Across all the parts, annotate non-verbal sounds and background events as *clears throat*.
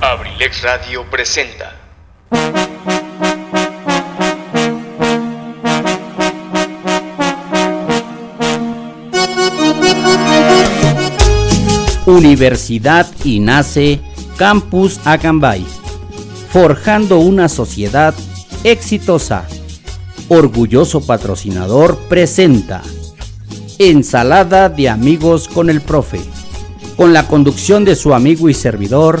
Abrilex Radio presenta. Universidad y nace Campus Acambay, forjando una sociedad exitosa. Orgulloso patrocinador presenta Ensalada de amigos con el profe, con la conducción de su amigo y servidor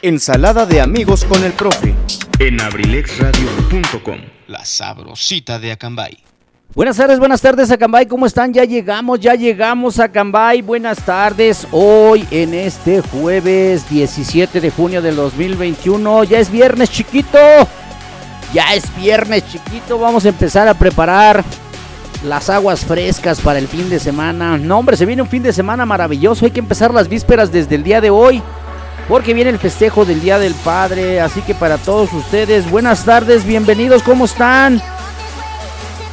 Ensalada de amigos con el profe. en abrilexradio.com. La sabrosita de Acambay. Buenas tardes, buenas tardes Acambay, ¿cómo están? Ya llegamos, ya llegamos a Acambay. Buenas tardes. Hoy en este jueves 17 de junio del 2021, ya es viernes chiquito. Ya es viernes chiquito, vamos a empezar a preparar las aguas frescas para el fin de semana. No, hombre, se viene un fin de semana maravilloso. Hay que empezar las vísperas desde el día de hoy. Porque viene el festejo del Día del Padre. Así que para todos ustedes, buenas tardes, bienvenidos, ¿cómo están?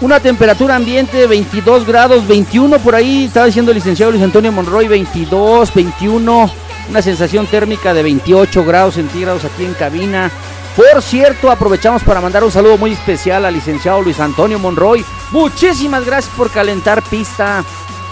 Una temperatura ambiente de 22 grados, 21 por ahí. Estaba diciendo el licenciado Luis Antonio Monroy, 22, 21. Una sensación térmica de 28 grados centígrados aquí en cabina. Por cierto, aprovechamos para mandar un saludo muy especial al licenciado Luis Antonio Monroy. Muchísimas gracias por calentar pista.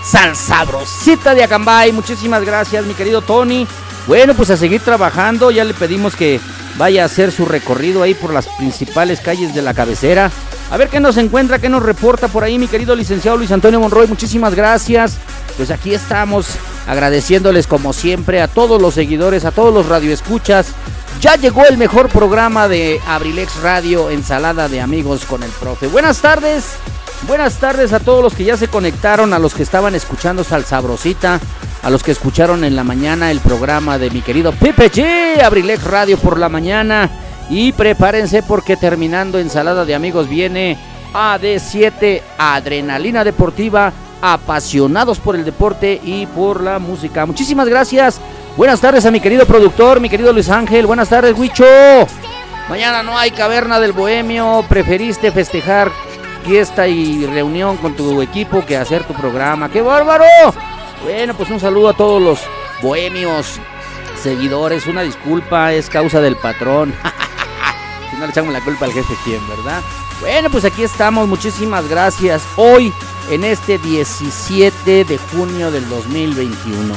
San Sabrosita de Acambay. Muchísimas gracias, mi querido Tony. Bueno, pues a seguir trabajando. Ya le pedimos que vaya a hacer su recorrido ahí por las principales calles de la cabecera. A ver qué nos encuentra, qué nos reporta por ahí, mi querido licenciado Luis Antonio Monroy. Muchísimas gracias. Pues aquí estamos agradeciéndoles como siempre a todos los seguidores, a todos los radioescuchas. Ya llegó el mejor programa de Abrilex Radio, Ensalada de Amigos con el Profe. Buenas tardes. Buenas tardes a todos los que ya se conectaron, a los que estaban escuchando Sal Sabrosita, a los que escucharon en la mañana el programa de mi querido Pepe G, Radio por la mañana. Y prepárense porque terminando Ensalada de Amigos viene AD7, Adrenalina Deportiva, apasionados por el deporte y por la música. Muchísimas gracias. Buenas tardes a mi querido productor, mi querido Luis Ángel. Buenas tardes, Huicho. Mañana no hay caverna del bohemio. Preferiste festejar fiesta y reunión con tu equipo que hacer tu programa. ¡Qué bárbaro! Bueno, pues un saludo a todos los bohemios, seguidores. Una disculpa, es causa del patrón. *laughs* si no le echamos la culpa al jefe, ¿quién, verdad? Bueno, pues aquí estamos. Muchísimas gracias. Hoy, en este 17 de junio del 2021.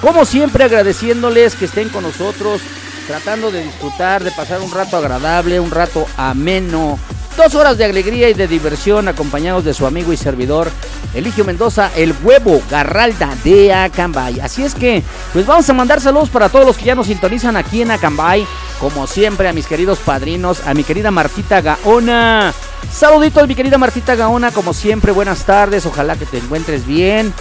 Como siempre, agradeciéndoles que estén con nosotros, tratando de disfrutar, de pasar un rato agradable, un rato ameno. Dos horas de alegría y de diversión acompañados de su amigo y servidor Eligio Mendoza, el huevo Garralda de Acambay. Así es que, pues vamos a mandar saludos para todos los que ya nos sintonizan aquí en Acambay. Como siempre, a mis queridos padrinos, a mi querida Martita Gaona. Saluditos, mi querida Martita Gaona, como siempre, buenas tardes. Ojalá que te encuentres bien.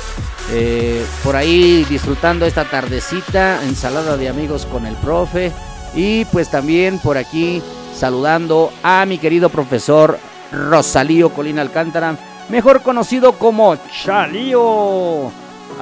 Eh, por ahí disfrutando esta tardecita, ensalada de amigos con el profe. Y pues también por aquí saludando a mi querido profesor Rosalío Colina Alcántara, mejor conocido como Chalío.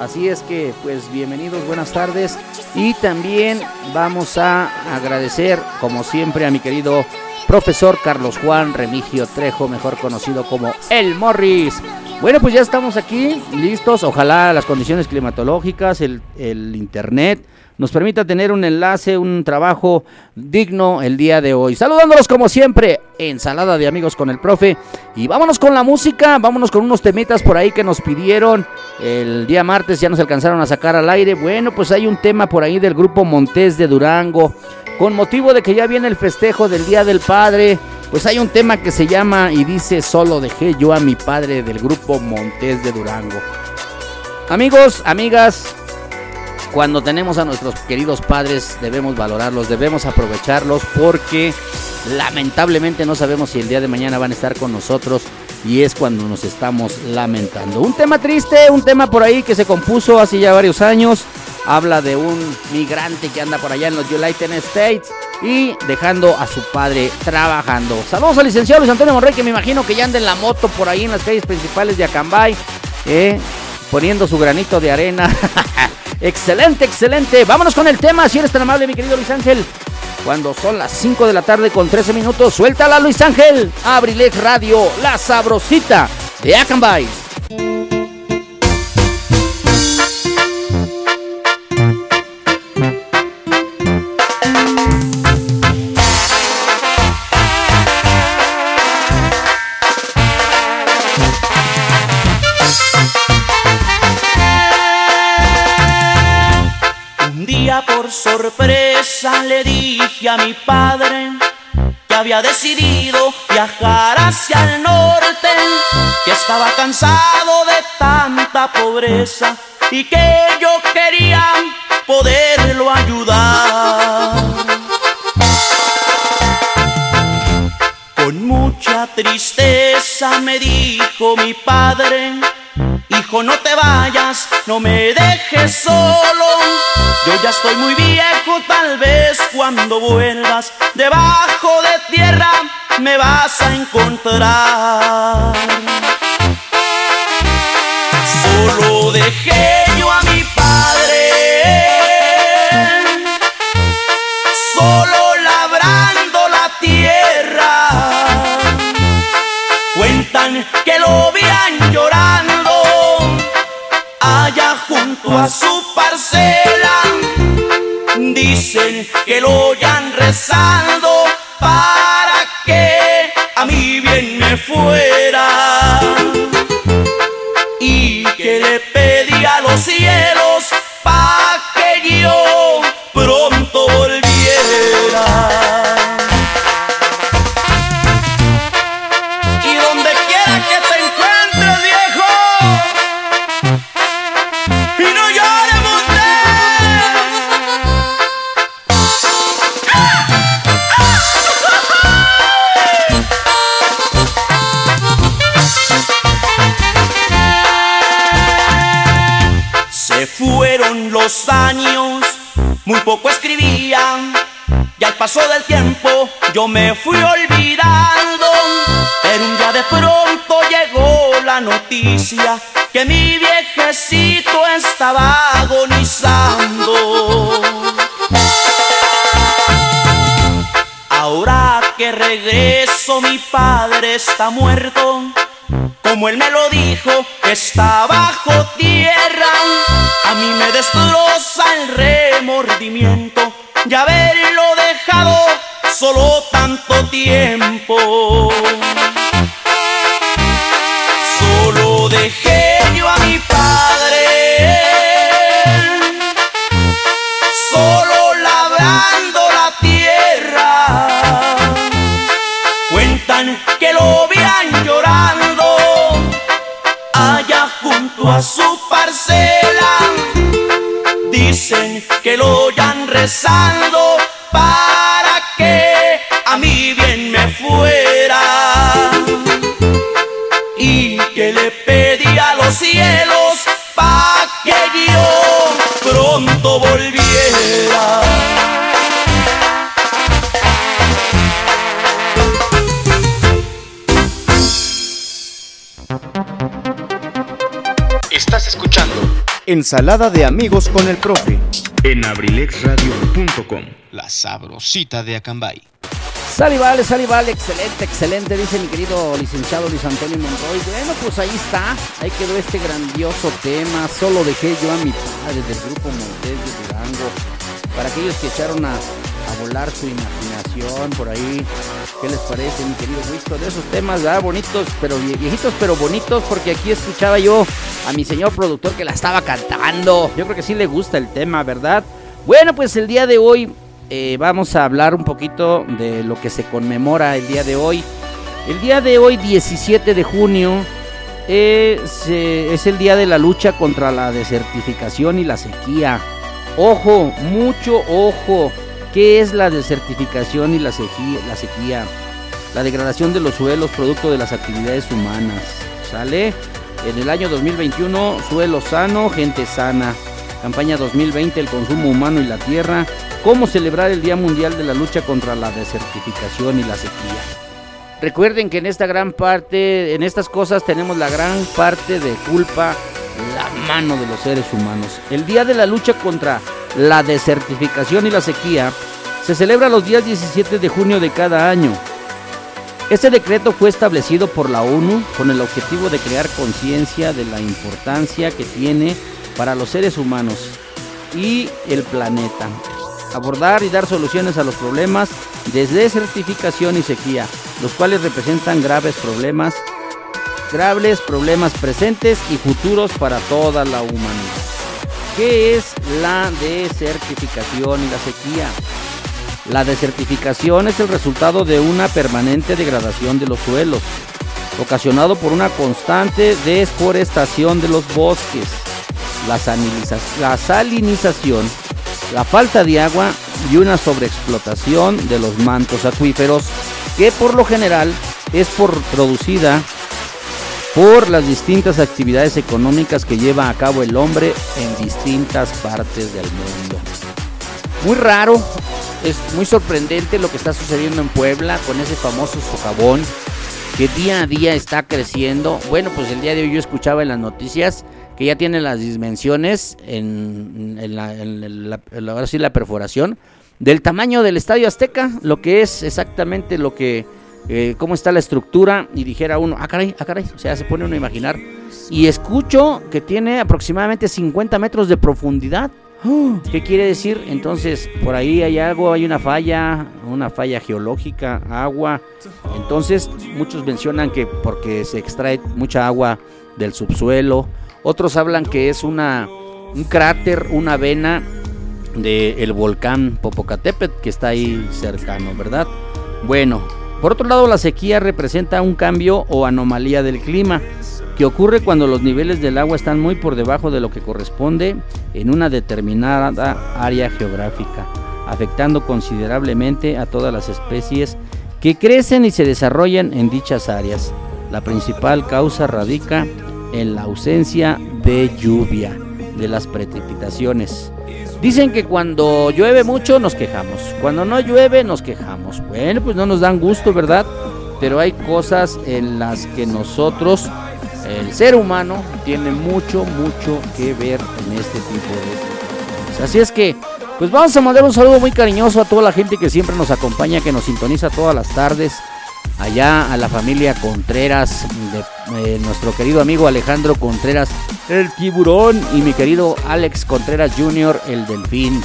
Así es que, pues bienvenidos, buenas tardes. Y también vamos a agradecer, como siempre, a mi querido profesor Carlos Juan Remigio Trejo, mejor conocido como El Morris. Bueno, pues ya estamos aquí, listos. Ojalá las condiciones climatológicas, el, el internet, nos permita tener un enlace, un trabajo digno el día de hoy. Saludándolos como siempre, ensalada de amigos con el profe. Y vámonos con la música, vámonos con unos temitas por ahí que nos pidieron. El día martes ya nos alcanzaron a sacar al aire. Bueno, pues hay un tema por ahí del grupo Montés de Durango. Con motivo de que ya viene el festejo del Día del Padre, pues hay un tema que se llama y dice Solo dejé yo a mi padre del grupo Montés de Durango. Amigos, amigas, cuando tenemos a nuestros queridos padres debemos valorarlos, debemos aprovecharlos porque lamentablemente no sabemos si el día de mañana van a estar con nosotros y es cuando nos estamos lamentando. Un tema triste, un tema por ahí que se compuso hace ya varios años Habla de un migrante que anda por allá en los United States y dejando a su padre trabajando. Saludos al licenciado Luis Antonio Monrey, que me imagino que ya anda en la moto por ahí en las calles principales de Acambay, eh, poniendo su granito de arena. *laughs* excelente, excelente. Vámonos con el tema, si eres tan amable, mi querido Luis Ángel. Cuando son las 5 de la tarde con 13 minutos, suéltala Luis Ángel. Abrilex Radio, la sabrosita de Acambay. Sorpresa le dije a mi padre que había decidido viajar hacia el norte, que estaba cansado de tanta pobreza y que yo quería poderlo ayudar. Tristeza me dijo mi padre, hijo no te vayas, no me dejes solo. Yo ya estoy muy viejo, tal vez cuando vuelvas debajo de tierra me vas a encontrar. Solo dejé yo a mi padre, solo que lo vean llorando allá junto a su parcela. Dicen que lo oyan rezando para que a mí bien me fuera. Y que le pedí a los cielos me fui olvidando. Pero un día de pronto llegó la noticia que mi viejecito estaba agonizando. Ahora que regreso mi padre está muerto como él me lo dijo, está bajo tierra. A mí me destroza el remordimiento solo tanto tiempo. Solo dejé yo a mi padre, solo labrando la tierra. Cuentan que lo vean llorando allá junto a su parcela. Dicen que lo oyan rezando Ensalada de amigos con el profe. en abrilexradio.com. La sabrosita de Acambay. Sale vale, sale vale, excelente, excelente, dice mi querido licenciado Luis Antonio Monroy. Bueno, pues ahí está, ahí quedó este grandioso tema. Solo dejé yo a mi padre del grupo Montes de Durango. Para aquellos que echaron a, a volar su imaginación por ahí. ¿Qué les parece, mi querido Wisto? De esos temas, ¿verdad? Bonitos, pero vie- viejitos, pero bonitos, porque aquí escuchaba yo a mi señor productor que la estaba cantando. Yo creo que sí le gusta el tema, ¿verdad? Bueno, pues el día de hoy eh, vamos a hablar un poquito de lo que se conmemora el día de hoy. El día de hoy, 17 de junio, eh, es el día de la lucha contra la desertificación y la sequía. Ojo, mucho ojo. ¿Qué es la desertificación y la sequía? La, sequía? la degradación de los suelos producto de las actividades humanas. ¿Sale? En el año 2021, suelo sano, gente sana. campaña 2020, el consumo humano y la tierra, cómo celebrar el Día Mundial de la Lucha contra la Desertificación y la Sequía. Recuerden que en esta gran parte, en estas cosas tenemos la gran parte de culpa, la mano de los seres humanos. El Día de la Lucha contra la Desertificación y la Sequía se celebra los días 17 de junio de cada año. Este decreto fue establecido por la ONU con el objetivo de crear conciencia de la importancia que tiene para los seres humanos y el planeta. Abordar y dar soluciones a los problemas de desertificación y sequía, los cuales representan graves problemas, graves problemas presentes y futuros para toda la humanidad. ¿Qué es la desertificación y la sequía? La desertificación es el resultado de una permanente degradación de los suelos, ocasionado por una constante desforestación de los bosques, la, salinización, la falta de agua y una sobreexplotación de los mantos acuíferos que por lo general es producida por las distintas actividades económicas que lleva a cabo el hombre en distintas partes del mundo. Muy raro es muy sorprendente lo que está sucediendo en Puebla con ese famoso socavón que día a día está creciendo. Bueno, pues el día de hoy yo escuchaba en las noticias que ya tiene las dimensiones en, ahora sí la perforación del tamaño del Estadio Azteca, lo que es exactamente lo que eh, cómo está la estructura y dijera uno, ah caray, ah caray, o sea, se pone uno a imaginar y escucho que tiene aproximadamente 50 metros de profundidad. ¿Qué quiere decir? Entonces, por ahí hay algo, hay una falla, una falla geológica, agua. Entonces, muchos mencionan que porque se extrae mucha agua del subsuelo. Otros hablan que es una, un cráter, una vena del volcán Popocatépetl que está ahí cercano, ¿verdad? Bueno, por otro lado, la sequía representa un cambio o anomalía del clima que ocurre cuando los niveles del agua están muy por debajo de lo que corresponde en una determinada área geográfica, afectando considerablemente a todas las especies que crecen y se desarrollan en dichas áreas. La principal causa radica en la ausencia de lluvia, de las precipitaciones. Dicen que cuando llueve mucho nos quejamos, cuando no llueve nos quejamos. Bueno, pues no nos dan gusto, ¿verdad? Pero hay cosas en las que nosotros el ser humano tiene mucho, mucho que ver en este tipo de cosas. Así es que, pues vamos a mandar un saludo muy cariñoso a toda la gente que siempre nos acompaña, que nos sintoniza todas las tardes. Allá a la familia Contreras, eh, nuestro querido amigo Alejandro Contreras, el tiburón, y mi querido Alex Contreras Jr., el delfín.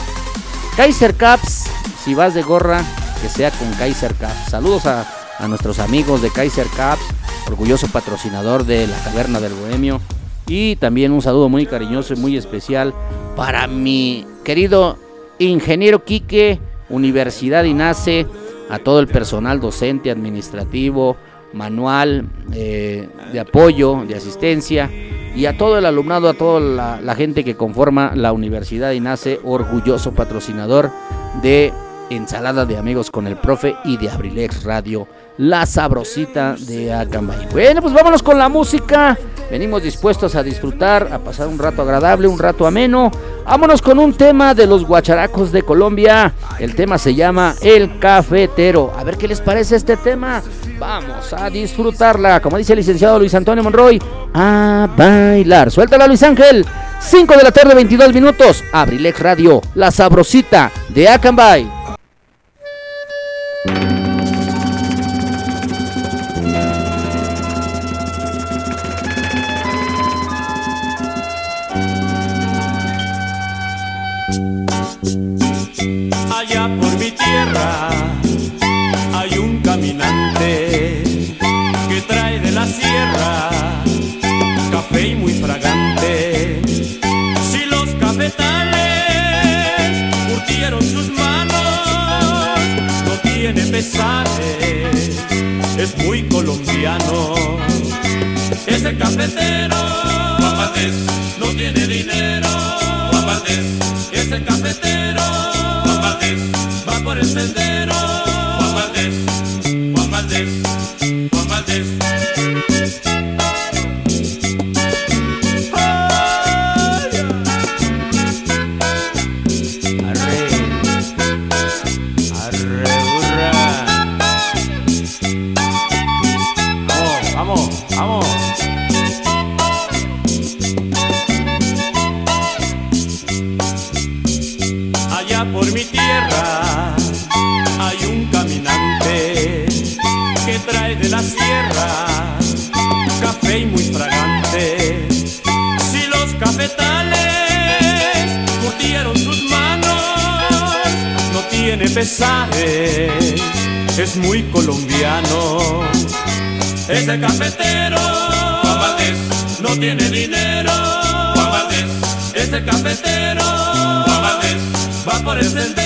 Kaiser Caps, si vas de gorra, que sea con Kaiser Caps. Saludos a, a nuestros amigos de Kaiser Caps orgulloso patrocinador de la Caverna del Bohemio. Y también un saludo muy cariñoso y muy especial para mi querido ingeniero Quique, Universidad INACE, a todo el personal docente, administrativo, manual, eh, de apoyo, de asistencia y a todo el alumnado, a toda la, la gente que conforma la Universidad INACE, orgulloso patrocinador de Ensalada de Amigos con el Profe y de Abrilex Radio la sabrosita de Acambay. Bueno, pues vámonos con la música. Venimos dispuestos a disfrutar, a pasar un rato agradable, un rato ameno. Vámonos con un tema de los guacharacos de Colombia. El tema se llama El Cafetero. A ver qué les parece este tema. Vamos a disfrutarla. Como dice el licenciado Luis Antonio Monroy, a bailar. Suéltala, Luis Ángel. 5 de la tarde, 22 minutos. Abrilex Radio, la sabrosita de Acambay. Hay un caminante que trae de la sierra café y muy fragante. Si los cafetales curtieron sus manos, no tiene pesares, es muy colombiano. Ese cafetero, no tiene dinero, cafetero, va por el sendero. Es muy colombiano. Ese cafetero, Juan Valdés, no tiene dinero. Juan Valdés, ese cafetero, Juan Valdés, va por el sendero.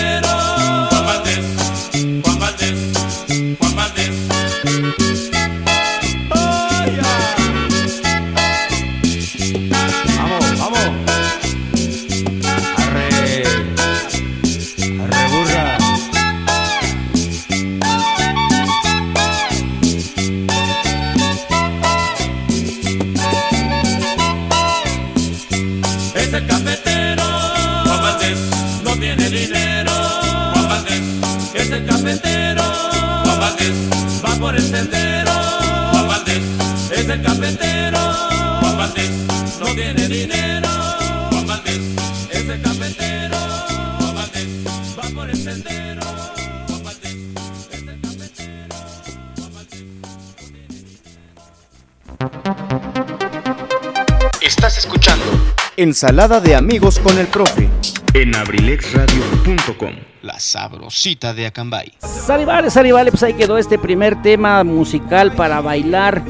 Ensalada de amigos con el profe. en abrilexradio.com. La sabrosita de Acambay. Sale vale, sale vale, pues ahí quedó este primer tema musical para bailar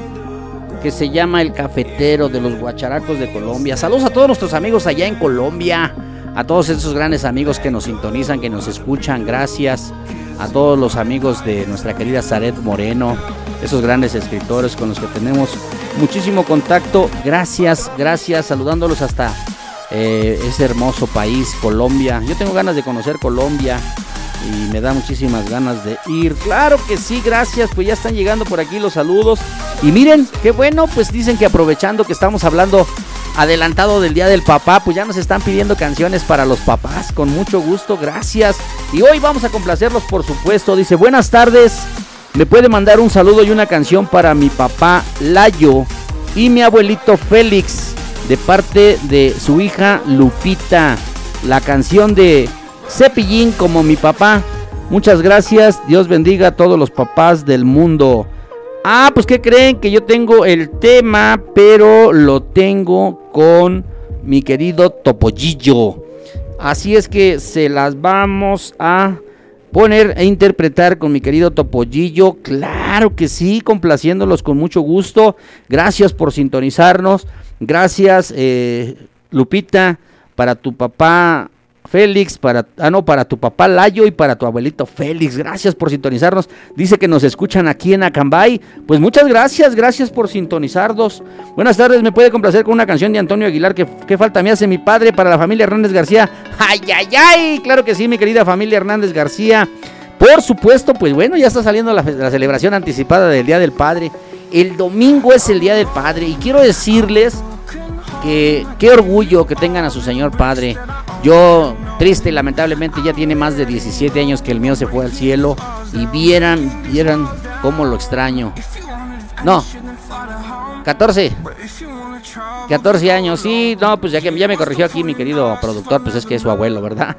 que se llama El Cafetero de los Guacharacos de Colombia. Saludos a todos nuestros amigos allá en Colombia, a todos esos grandes amigos que nos sintonizan, que nos escuchan, gracias. A todos los amigos de nuestra querida Zaret Moreno, esos grandes escritores con los que tenemos muchísimo contacto. Gracias, gracias, saludándolos hasta eh, ese hermoso país, Colombia. Yo tengo ganas de conocer Colombia y me da muchísimas ganas de ir. Claro que sí, gracias, pues ya están llegando por aquí los saludos. Y miren, qué bueno, pues dicen que aprovechando que estamos hablando adelantado del Día del Papá, pues ya nos están pidiendo canciones para los papás, con mucho gusto, gracias. Y hoy vamos a complacerlos, por supuesto. Dice, buenas tardes, me puede mandar un saludo y una canción para mi papá Layo y mi abuelito Félix, de parte de su hija Lupita. La canción de Cepillín como mi papá. Muchas gracias, Dios bendiga a todos los papás del mundo. Ah, pues ¿qué creen? Que yo tengo el tema, pero lo tengo con mi querido Topollillo. Así es que se las vamos a poner e interpretar con mi querido Topollillo. Claro que sí, complaciéndolos con mucho gusto. Gracias por sintonizarnos. Gracias, eh, Lupita, para tu papá Félix, para, ah, no, para tu papá Layo y para tu abuelito Félix. Gracias por sintonizarnos. Dice que nos escuchan aquí en Acambay. Pues muchas gracias, gracias por sintonizarnos. Buenas tardes, me puede complacer con una canción de Antonio Aguilar. que qué falta me hace mi padre para la familia Hernández García? ¡Ay, ay, ay! Claro que sí, mi querida familia Hernández García. Por supuesto, pues bueno, ya está saliendo la, la celebración anticipada del Día del Padre. El domingo es el Día del Padre y quiero decirles que qué orgullo que tengan a su señor padre. Yo, triste y lamentablemente, ya tiene más de 17 años que el mío se fue al cielo. Y vieran, vieran cómo lo extraño. No, 14. 14 años, sí, no, pues ya que ya me corrigió aquí mi querido productor, pues es que es su abuelo, ¿verdad?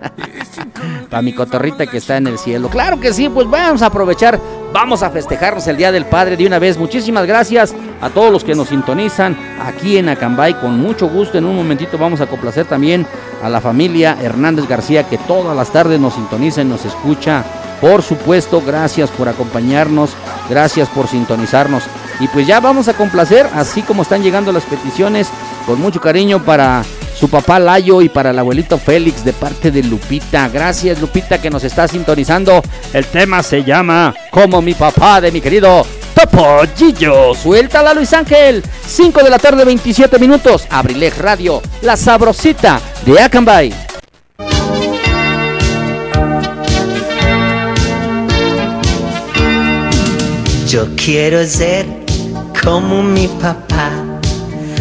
*laughs* Para mi cotorrita que está en el cielo. Claro que sí, pues vamos a aprovechar, vamos a festejarnos el Día del Padre de una vez. Muchísimas gracias a todos los que nos sintonizan aquí en Acambay. Con mucho gusto, en un momentito vamos a complacer también a la familia Hernández García que todas las tardes nos sintoniza y nos escucha. Por supuesto, gracias por acompañarnos, gracias por sintonizarnos. Y pues ya vamos a complacer, así como están llegando las peticiones, con mucho cariño para su papá Layo y para el abuelito Félix de parte de Lupita. Gracias Lupita que nos está sintonizando. El tema se llama Como mi papá de mi querido Topollillo. Suéltala Luis Ángel. 5 de la tarde 27 minutos. Abrilex Radio, la sabrosita de Acambay. Yo quiero ser como mi papá.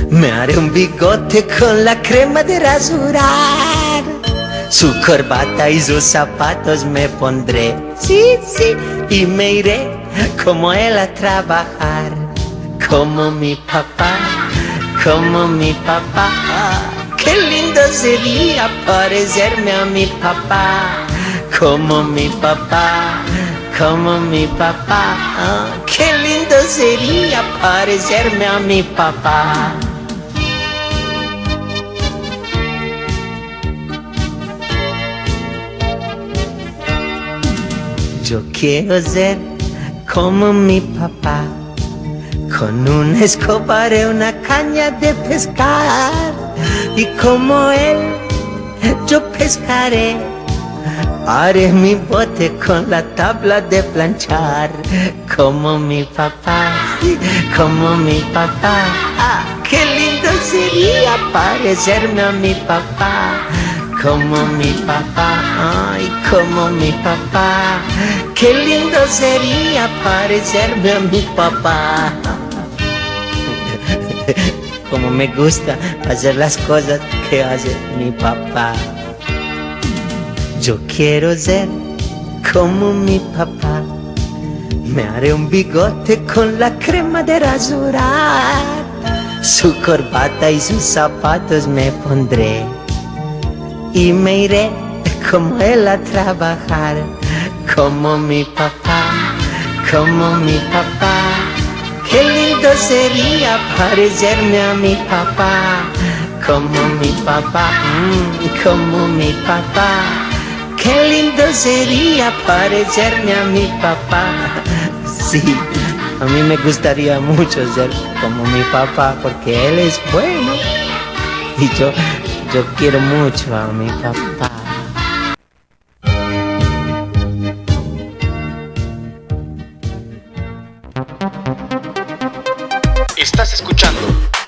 Me haré un bigote con la crema de rasurar. Su corbata y sus zapatos me pondré. Sí, sí. Y me iré como él a trabajar. Como mi papá, como mi papá. Qué lindo sería parecerme a mi papá. como mi papá, como mi papá. Ah, qué lindo sería parecerme a mi papá. Yo quiero ser como mi papá, con una escoba y una caña de pescar. Y como él, yo pescaré. Haré mi bote con la tabla de planchar, como mi papá, como mi papá. Ah, qué lindo sería parecerme a mi papá como mi papá, ay, como mi papá. Qué lindo sería parecerme a mi papá. *laughs* Como me gusta hacer las cosas que hace mi papá. Yo quiero ser como mi papá. Me haré un bigote con la crema de rasurar. Su corbata y sus zapatos me pondré y me iré como él a trabajar, como mi papá, como mi papá. Qué lindo sería parecerme a mi papá, como mi papá, mm, como mi papá. Qué lindo sería parecerme a mi papá. *laughs* Sí, a mí me gustaría mucho ser como mi papá porque él es bueno. Y yo yo quiero mucho a mi papá. Estás escuchando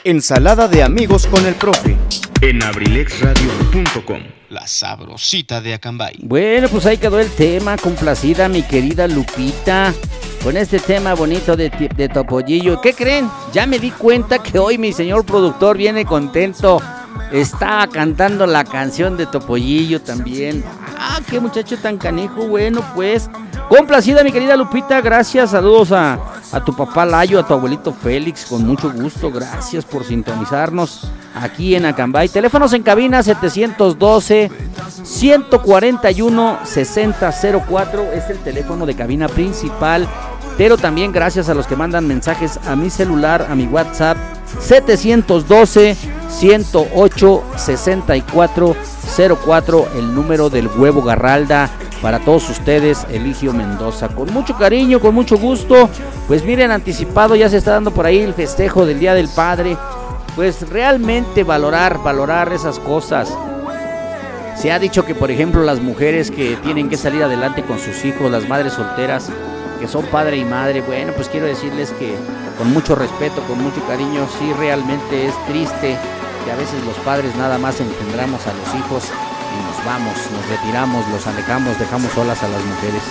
Ensalada de amigos con el profe. En abrilexradio.com. La sabrosita de Acambay. Bueno, pues ahí quedó el tema, complacida mi querida Lupita, con este tema bonito de, de Topollillo. ¿Qué creen? Ya me di cuenta que hoy mi señor productor viene contento. Está cantando la canción de Topollillo también. Ah, qué muchacho tan canijo. Bueno, pues, complacida mi querida Lupita, gracias. Saludos a, a tu papá Layo, a tu abuelito Félix, con mucho gusto. Gracias por sintonizarnos aquí en Acambay. Teléfonos en cabina 712 141 6004 es el teléfono de cabina principal. Pero también gracias a los que mandan mensajes a mi celular, a mi WhatsApp 712 108 6404 el número del huevo Garralda para todos ustedes, Eligio Mendoza. Con mucho cariño, con mucho gusto. Pues miren, anticipado ya se está dando por ahí el festejo del Día del Padre. Pues realmente valorar, valorar esas cosas. Se ha dicho que, por ejemplo, las mujeres que tienen que salir adelante con sus hijos, las madres solteras, que son padre y madre, bueno, pues quiero decirles que con mucho respeto, con mucho cariño, sí realmente es triste que a veces los padres nada más engendramos a los hijos y nos vamos, nos retiramos, los alejamos, dejamos solas a las mujeres.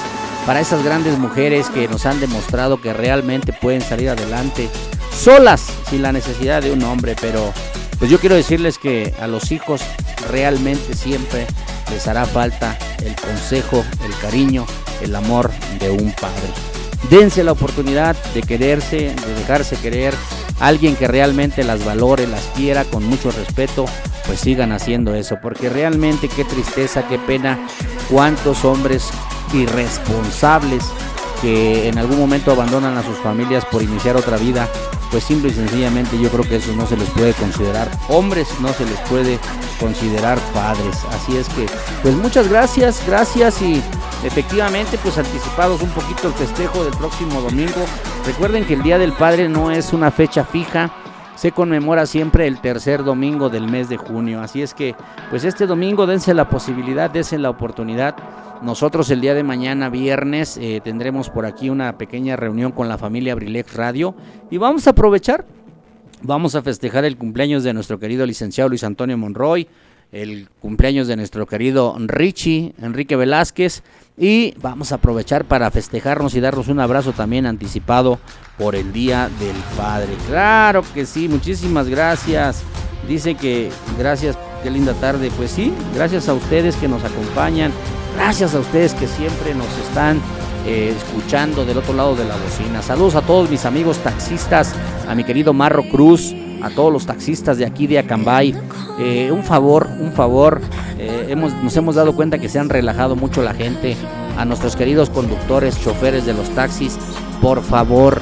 Para esas grandes mujeres que nos han demostrado que realmente pueden salir adelante solas, sin la necesidad de un hombre, pero pues yo quiero decirles que a los hijos realmente siempre les hará falta el consejo, el cariño, el amor de un padre. Dense la oportunidad de quererse, de dejarse querer. Alguien que realmente las valore, las quiera con mucho respeto, pues sigan haciendo eso. Porque realmente qué tristeza, qué pena, cuántos hombres irresponsables que en algún momento abandonan a sus familias por iniciar otra vida, pues simple y sencillamente yo creo que eso no se les puede considerar hombres, no se les puede considerar padres. Así es que, pues muchas gracias, gracias y efectivamente pues anticipados un poquito el festejo del próximo domingo. Recuerden que el Día del Padre no es una fecha fija, se conmemora siempre el tercer domingo del mes de junio. Así es que, pues este domingo dense la posibilidad, dense la oportunidad. Nosotros el día de mañana, viernes, eh, tendremos por aquí una pequeña reunión con la familia Abrilex Radio y vamos a aprovechar. Vamos a festejar el cumpleaños de nuestro querido licenciado Luis Antonio Monroy, el cumpleaños de nuestro querido Richie, Enrique Velázquez, y vamos a aprovechar para festejarnos y darnos un abrazo también anticipado por el Día del Padre. Claro que sí, muchísimas gracias. Dice que gracias, qué linda tarde. Pues sí, gracias a ustedes que nos acompañan, gracias a ustedes que siempre nos están eh, escuchando del otro lado de la bocina. Saludos a todos mis amigos taxistas, a mi querido Marro Cruz, a todos los taxistas de aquí de Acambay. Eh, un favor, un favor, eh, hemos, nos hemos dado cuenta que se han relajado mucho la gente. A nuestros queridos conductores, choferes de los taxis, por favor,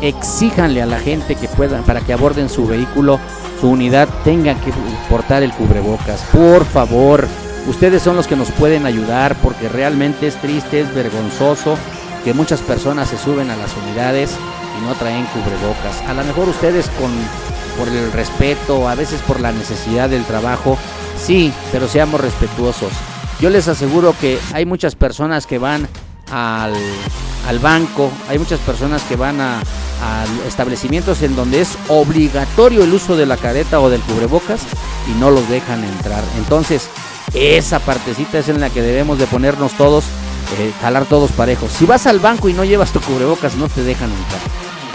exíjanle a la gente que puedan, para que aborden su vehículo, su unidad, tengan que portar el cubrebocas. Por favor, ustedes son los que nos pueden ayudar porque realmente es triste, es vergonzoso que muchas personas se suben a las unidades y no traen cubrebocas. A lo mejor ustedes con por el respeto, a veces por la necesidad del trabajo, sí, pero seamos respetuosos. Yo les aseguro que hay muchas personas que van al, al banco, hay muchas personas que van a, a establecimientos en donde es obligatorio el uso de la careta o del cubrebocas y no los dejan entrar. Entonces, esa partecita es en la que debemos de ponernos todos, eh, jalar todos parejos. Si vas al banco y no llevas tu cubrebocas, no te dejan entrar.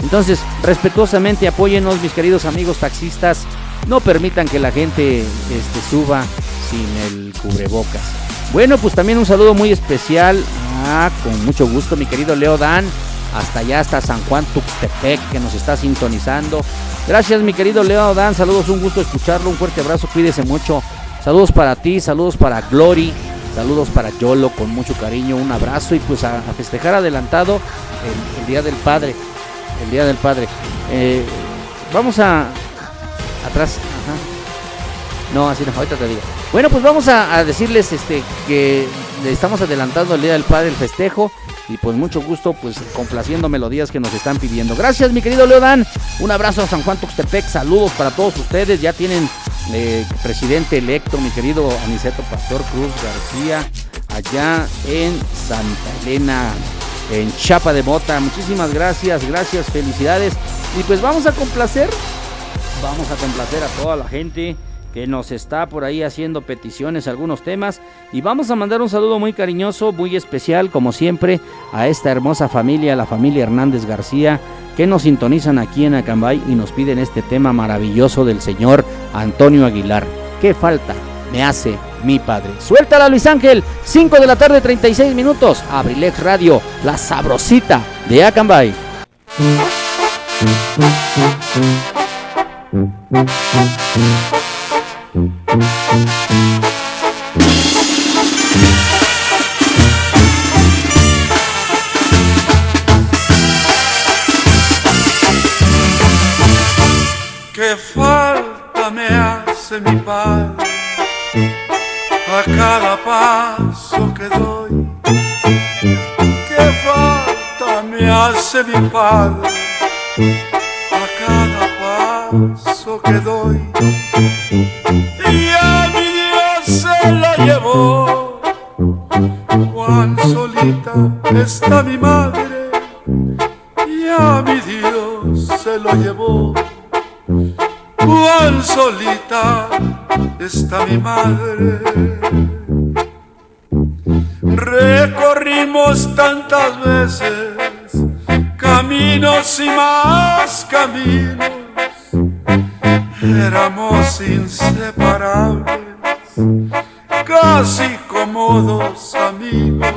Entonces, respetuosamente apóyenos, mis queridos amigos taxistas. No permitan que la gente este, suba sin el cubrebocas. Bueno, pues también un saludo muy especial. Ah, con mucho gusto, mi querido Leo Dan. Hasta allá, hasta San Juan Tuxtepec, que nos está sintonizando. Gracias, mi querido Leo Dan. Saludos, un gusto escucharlo. Un fuerte abrazo, cuídese mucho. Saludos para ti, saludos para Glory, saludos para Yolo, con mucho cariño. Un abrazo y pues a, festejar adelantado el, Día del Padre el Día del Padre. Eh, vamos a... Atrás. Ajá. No, así no, ahorita te digo. Bueno, pues vamos a, a, decirles este que estamos adelantando el Día del Padre, el festejo. Y pues mucho gusto, pues complaciendo melodías que nos están pidiendo. Gracias, mi querido Leodan. Un abrazo a San Juan Tuxtepec. Saludos para todos ustedes. Ya tienen eh, presidente electo, mi querido Aniceto Pastor Cruz García, allá en Santa Elena, en Chapa de Mota. Muchísimas gracias, gracias, felicidades. Y pues vamos a complacer, vamos a complacer a toda la gente que nos está por ahí haciendo peticiones, algunos temas. Y vamos a mandar un saludo muy cariñoso, muy especial, como siempre, a esta hermosa familia, la familia Hernández García, que nos sintonizan aquí en Acambay y nos piden este tema maravilloso del señor Antonio Aguilar. ¿Qué falta me hace mi padre? Suéltala Luis Ángel, 5 de la tarde 36 minutos, Abrilex Radio, la sabrosita de Acambay. Qué falta me hace mi padre a cada paso que doy. Qué falta me hace mi padre paso que doy. Y a mi Dios se la llevó. Cuán solita está mi madre. Y a mi Dios se lo llevó. Cuán solita está mi madre. Recorrimos tantas veces caminos y más caminos. Éramos inseparables, casi como dos amigos.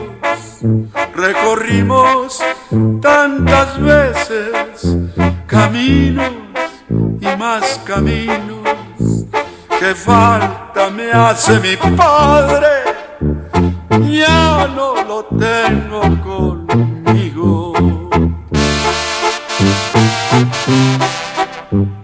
Recorrimos tantas veces caminos y más caminos. Que falta me hace mi padre, ya no lo tengo conmigo.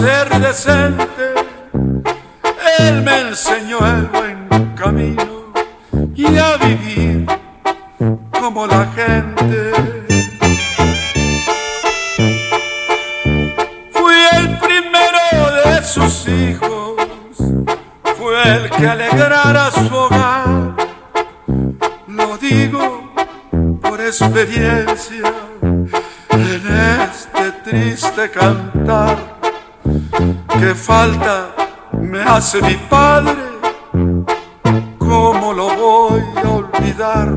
Ser decente. Él me enseñó el buen camino y a vivir como la gente. Fui el primero de sus hijos fue el que alegrara su hogar. Lo digo por experiencia hace mi padre, ¿cómo lo voy a olvidar?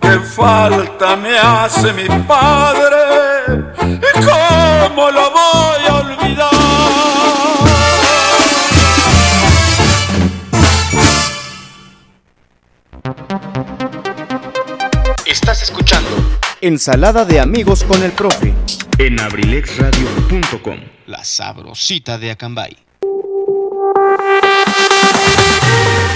Que falta me hace mi padre, ¿cómo lo voy a olvidar? Estás escuchando Ensalada de amigos con el profe. en abrilexradio.com. La sabrosita de Acambay.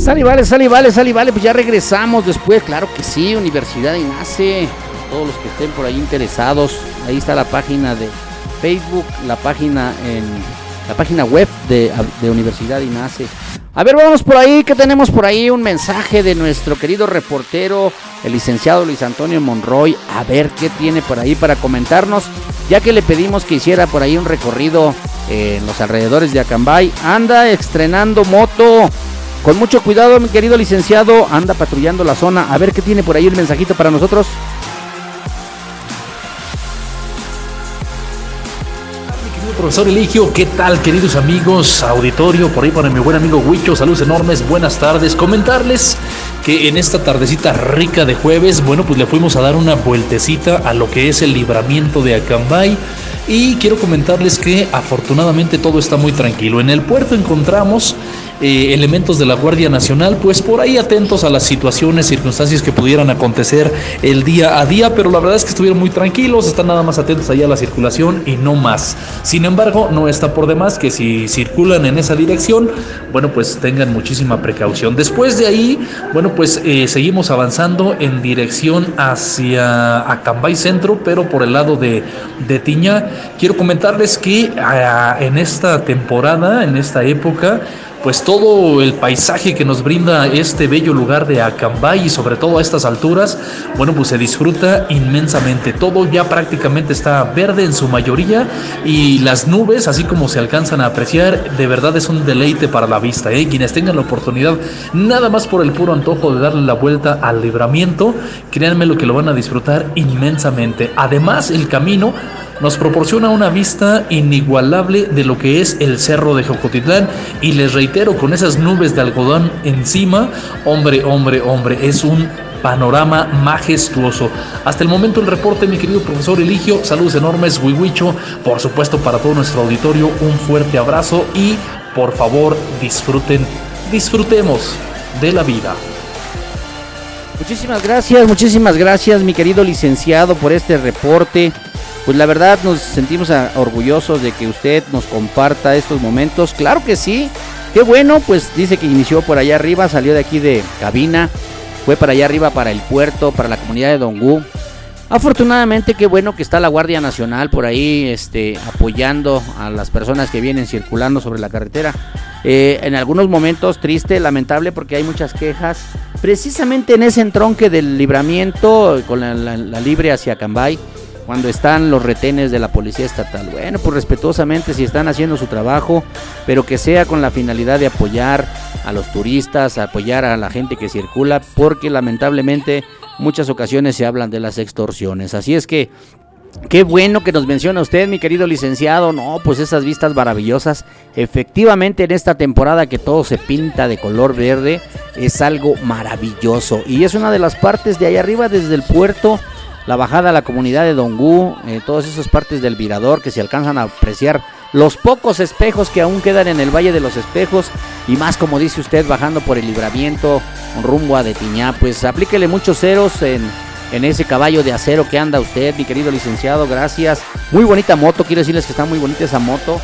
Sale, vale, sale, vale, sale, vale, pues ya regresamos después, claro que sí, Universidad INACE, todos los que estén por ahí interesados, ahí está la página de Facebook, la página en la página web de, de Universidad INACE. A ver, vamos por ahí, ¿qué tenemos por ahí? Un mensaje de nuestro querido reportero, el licenciado Luis Antonio Monroy, a ver qué tiene por ahí para comentarnos, ya que le pedimos que hiciera por ahí un recorrido en los alrededores de Acambay, anda estrenando moto. Con mucho cuidado, mi querido licenciado, anda patrullando la zona. A ver qué tiene por ahí el mensajito para nosotros. Profesor Eligio, ¿qué tal queridos amigos? Auditorio, por ahí para mi buen amigo Huicho, saludos enormes, buenas tardes. Comentarles que en esta tardecita rica de jueves, bueno, pues le fuimos a dar una vueltecita a lo que es el libramiento de Acambay. Y quiero comentarles que afortunadamente todo está muy tranquilo. En el puerto encontramos eh, elementos de la Guardia Nacional, pues por ahí atentos a las situaciones, circunstancias que pudieran acontecer el día a día, pero la verdad es que estuvieron muy tranquilos, están nada más atentos allá a la circulación y no más. Sin embargo, no está por demás que si circulan en esa dirección, bueno, pues tengan muchísima precaución. Después de ahí, bueno, pues eh, seguimos avanzando en dirección hacia Acambay Centro, pero por el lado de, de Tiña. Quiero comentarles que ah, en esta temporada, en esta época, pues todo el paisaje que nos brinda este bello lugar de Acambay y sobre todo a estas alturas, bueno, pues se disfruta inmensamente. Todo ya prácticamente está verde en su mayoría y las nubes, así como se alcanzan a apreciar, de verdad es un deleite para la vista. ¿eh? Quienes tengan la oportunidad, nada más por el puro antojo de darle la vuelta al libramiento, créanme lo que lo van a disfrutar inmensamente. Además, el camino nos proporciona una vista inigualable de lo que es el cerro de Jocotitlán y les reitero con esas nubes de algodón encima, hombre, hombre, hombre, es un panorama majestuoso. Hasta el momento el reporte, mi querido profesor Eligio, saludos enormes, Huihuicho, por supuesto para todo nuestro auditorio, un fuerte abrazo y por favor disfruten, disfrutemos de la vida. Muchísimas gracias, muchísimas gracias, mi querido licenciado, por este reporte. Pues la verdad nos sentimos orgullosos de que usted nos comparta estos momentos. Claro que sí. Qué bueno, pues dice que inició por allá arriba, salió de aquí de cabina, fue para allá arriba para el puerto, para la comunidad de Dongú. Afortunadamente, qué bueno que está la Guardia Nacional por ahí este, apoyando a las personas que vienen circulando sobre la carretera. Eh, en algunos momentos triste, lamentable, porque hay muchas quejas. Precisamente en ese entronque del libramiento, con la, la- la libre hacia Cambay, cuando están los retenes de la policía estatal. Bueno, pues respetuosamente si están haciendo su trabajo, pero que sea con la finalidad de apoyar a los turistas, apoyar a la gente que circula, porque lamentablemente muchas ocasiones se hablan de las extorsiones. Así es que Qué bueno que nos menciona usted, mi querido licenciado. No, pues esas vistas maravillosas. Efectivamente, en esta temporada que todo se pinta de color verde, es algo maravilloso. Y es una de las partes de ahí arriba, desde el puerto, la bajada a la comunidad de Dongú, eh, todas esas partes del Virador que se alcanzan a apreciar. Los pocos espejos que aún quedan en el Valle de los Espejos y más como dice usted bajando por el libramiento rumbo a Detiñá, pues aplíquele muchos ceros en, ese caballo de acero que anda usted, mi querido licenciado, gracias. Muy bonita moto, quiero decirles que está muy bonita esa moto.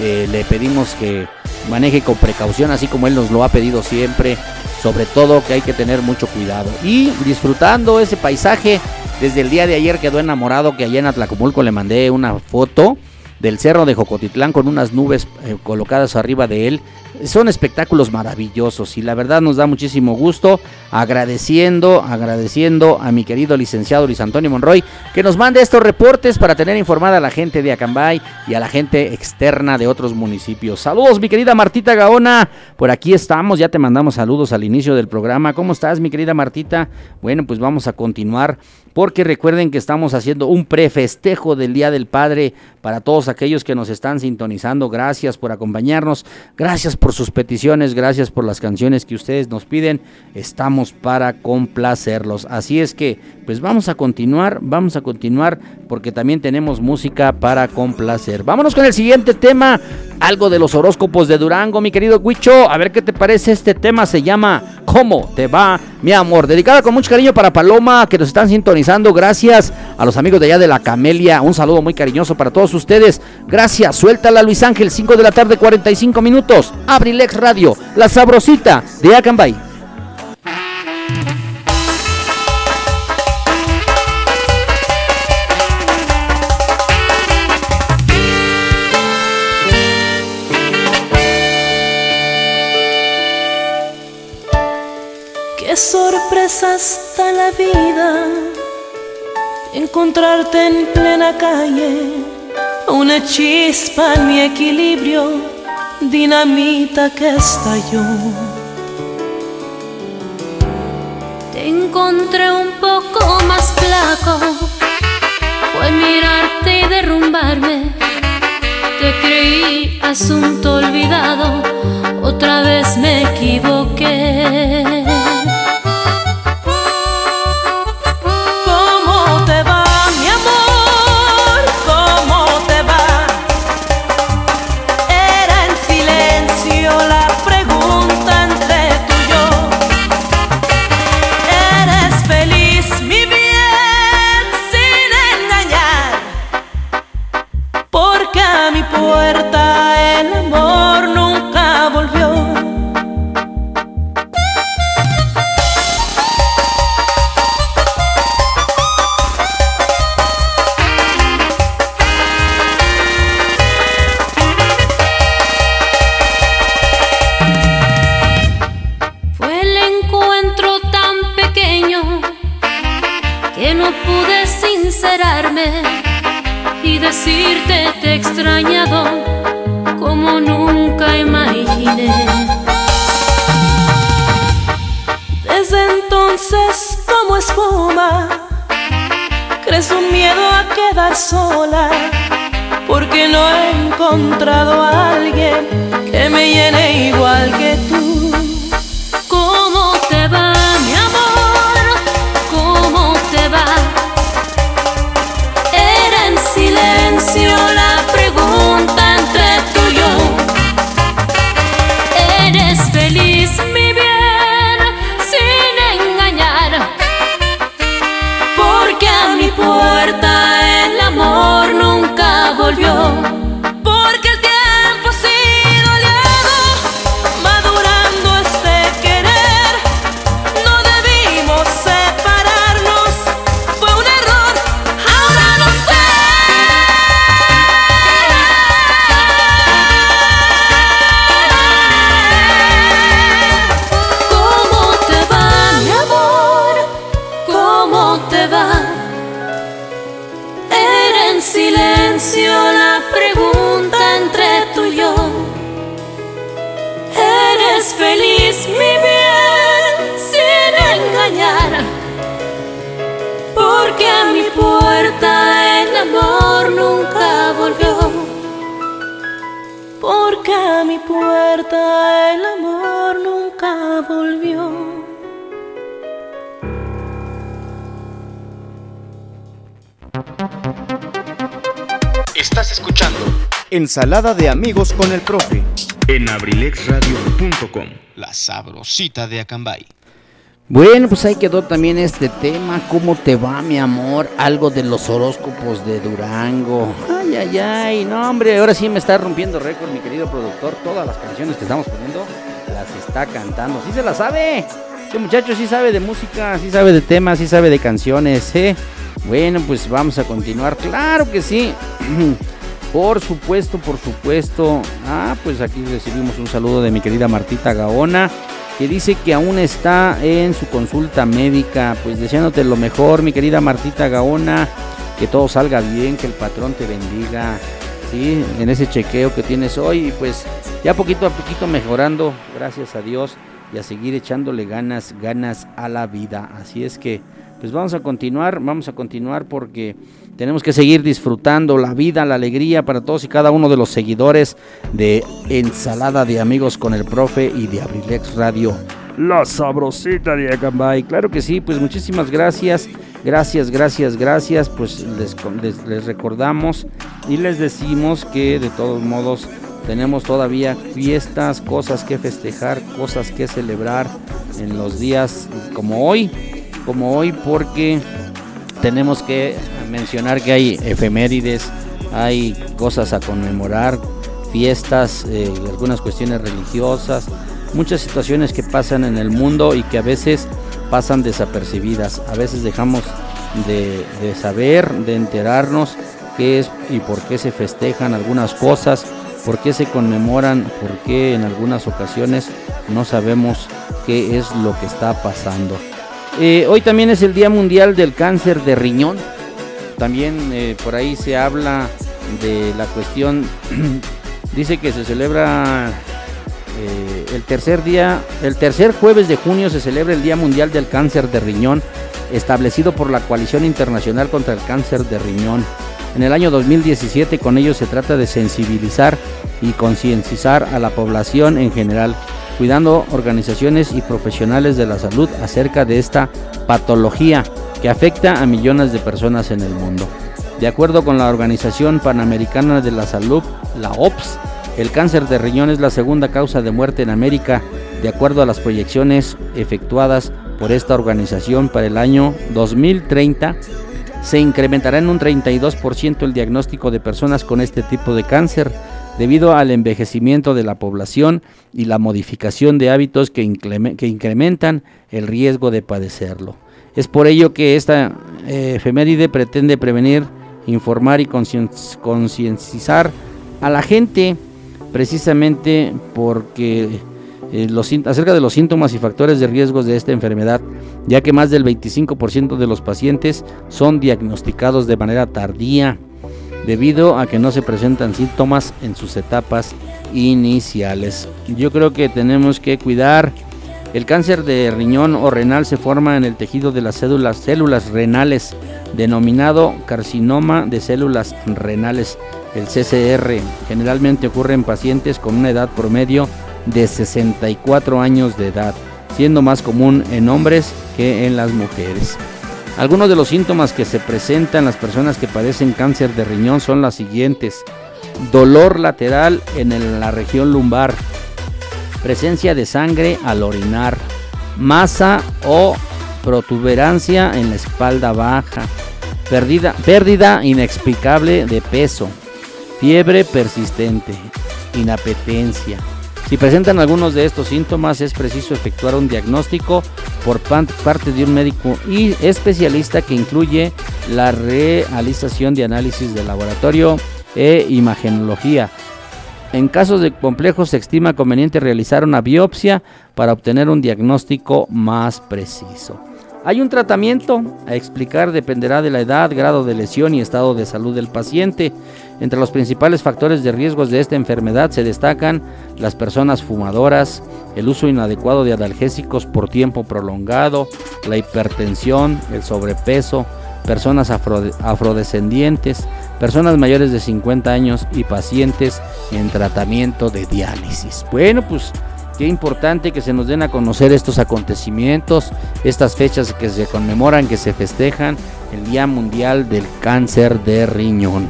Eh, le pedimos que maneje con precaución, así como él nos lo ha pedido siempre. Sobre todo que hay que tener mucho cuidado. Y disfrutando ese paisaje, desde el día de ayer quedó enamorado que allá en Atlacomulco le mandé una foto del cerro de Jocotitlán con unas nubes eh, colocadas arriba de él. Son espectáculos maravillosos y la verdad nos da muchísimo gusto agradeciendo, agradeciendo a mi querido licenciado Luis Antonio Monroy que nos mande estos reportes para tener informada a la gente de Acambay y a la gente externa de otros municipios. Saludos mi querida Martita Gaona, por aquí estamos, ya te mandamos saludos al inicio del programa. ¿Cómo estás mi querida Martita? Bueno, pues vamos a continuar porque recuerden que estamos haciendo un prefestejo del Día del Padre para todos aquellos que nos están sintonizando. Gracias por acompañarnos, gracias por sus peticiones, gracias por las canciones que ustedes nos piden. Estamos para complacerlos. Así es que, pues vamos a continuar, vamos a continuar porque también tenemos música para complacer. Vámonos con el siguiente tema, algo de los horóscopos de Durango, mi querido Huicho. A ver qué te parece este tema, se llama ¿Cómo te va, mi amor? Dedicada con mucho cariño para Paloma, que nos están sintonizando. Gracias a los amigos de allá de la Camelia. Un saludo muy cariñoso para todos ustedes. Gracias. Suéltala, Luis Ángel, 5 de la tarde, 45 minutos. Abrilex Radio, la sabrosita de Acambay. Qué sorpresa está la vida, encontrarte en plena calle, una chispa en mi equilibrio, dinamita que estalló. Te encontré un poco más flaco, fue mirarte y derrumbarme. Te creí asunto olvidado, otra vez me equivoqué. Decirte te he extrañado como nunca imaginé. Desde entonces, como espuma, crece un miedo a quedar sola, porque no he encontrado a alguien que me llene igual que tú. Ensalada de amigos con el profe. en abrilexradio.com. La sabrosita de Acambay. Bueno, pues ahí quedó también este tema. ¿Cómo te va, mi amor? Algo de los horóscopos de Durango. Ay, ay, ay. No, hombre, ahora sí me está rompiendo récord, mi querido productor. Todas las canciones que estamos poniendo las está cantando. Sí se las sabe. Este muchacho sí sabe de música, sí sabe de temas, sí sabe de canciones, ¿eh? Bueno, pues vamos a continuar. Claro que sí. *clears throat* Por supuesto, por supuesto. Ah, pues aquí recibimos un saludo de mi querida Martita Gaona, que dice que aún está en su consulta médica. Pues deseándote lo mejor, mi querida Martita Gaona. Que todo salga bien, que el patrón te bendiga. Sí, en ese chequeo que tienes hoy. Y pues ya poquito a poquito mejorando, gracias a Dios. Y a seguir echándole ganas, ganas a la vida. Así es que, pues vamos a continuar, vamos a continuar porque tenemos que seguir disfrutando la vida, la alegría para todos y cada uno de los seguidores de Ensalada de Amigos con el Profe y de Abrilex Radio. La sabrosita de Acambay. Claro que sí, pues muchísimas gracias. Gracias, gracias, gracias. Pues les, les- les recordamos y les decimos que de todos modos tenemos todavía fiestas, cosas que festejar, cosas que celebrar en los días como hoy, como hoy porque tenemos que mencionar que hay efemérides, hay cosas a conmemorar, fiestas, eh, algunas cuestiones religiosas, muchas situaciones que pasan en el mundo y que a veces pasan desapercibidas. A veces dejamos de, saber, de enterarnos qué es y por qué se festejan algunas cosas, por qué se conmemoran, por qué en algunas ocasiones no sabemos qué es lo que está pasando. Eh, hoy también es el Día Mundial del Cáncer de Riñón. También eh, por ahí se habla de la cuestión, *clears throat* dice que se celebra eh, el tercer día, el tercer jueves de junio se celebra el Día Mundial del Cáncer de Riñón, establecido por la Coalición Internacional contra el Cáncer de Riñón. En el año 2017 con ello se trata de sensibilizar y concienciar a la población en general, cuidando organizaciones y profesionales de la salud acerca de esta patología que afecta a millones de personas en el mundo. De acuerdo con la Organización Panamericana de la Salud, la OPS, el cáncer de riñón es la segunda causa de muerte en América, de acuerdo a las proyecciones efectuadas por esta organización para el año 2030 se incrementará en un 32% el diagnóstico de personas con este tipo de cáncer debido al envejecimiento de la población y la modificación de hábitos que, incrementan el riesgo de padecerlo. Es por ello que esta eh, efeméride pretende prevenir, informar y concien- concienciar a la gente precisamente porque eh, acerca de los síntomas y factores de riesgos de esta enfermedad, ya que más del 25% de los pacientes son diagnosticados de manera tardía, debido a que no se presentan síntomas en sus etapas iniciales. Yo creo que tenemos que cuidar. El cáncer de riñón o renal se forma en el tejido de las células, células renales, denominado carcinoma de células renales, el CCR. Generalmente ocurre en pacientes con una edad promedio de 64 años de edad, siendo más común en hombres que en las mujeres. Algunos de los síntomas que se presentan en las personas que padecen cáncer de riñón son las siguientes. Dolor lateral en la región lumbar, presencia de sangre al orinar, masa o protuberancia en la espalda baja, pérdida, pérdida inexplicable de peso, fiebre persistente, inapetencia. Si presentan algunos de estos síntomas es preciso efectuar un diagnóstico por parte de un médico y especialista que incluye la realización de análisis de laboratorio e imagenología. En casos de complejos se estima conveniente realizar una biopsia para obtener un diagnóstico más preciso. Hay un tratamiento, a explicar dependerá de la edad, grado de lesión y estado de salud del paciente. Entre los principales factores de riesgos de esta enfermedad se destacan las personas fumadoras, el uso inadecuado de analgésicos por tiempo prolongado, la hipertensión, el sobrepeso, personas afro- afrodescendientes, personas mayores de 50 años y pacientes en tratamiento de diálisis. Bueno, pues qué importante que se nos den a conocer estos acontecimientos, estas fechas que se conmemoran, que se festejan, el Día Mundial del Cáncer de Riñón.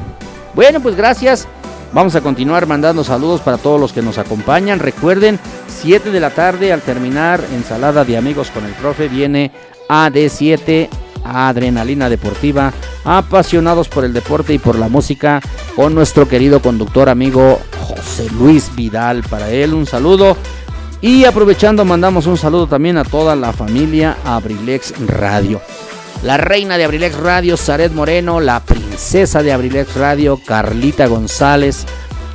Bueno, pues gracias. Vamos a continuar mandando saludos para todos los que nos acompañan. Recuerden, 7 de la tarde al terminar ensalada de amigos con el profe viene AD7 Adrenalina Deportiva, apasionados por el deporte y por la música, con nuestro querido conductor amigo José Luis Vidal. Para él un saludo. Y aprovechando mandamos un saludo también a toda la familia Abrilex Radio. La reina de Abrilex Radio, Zaret Moreno, la princesa de Abrilex Radio, Carlita González,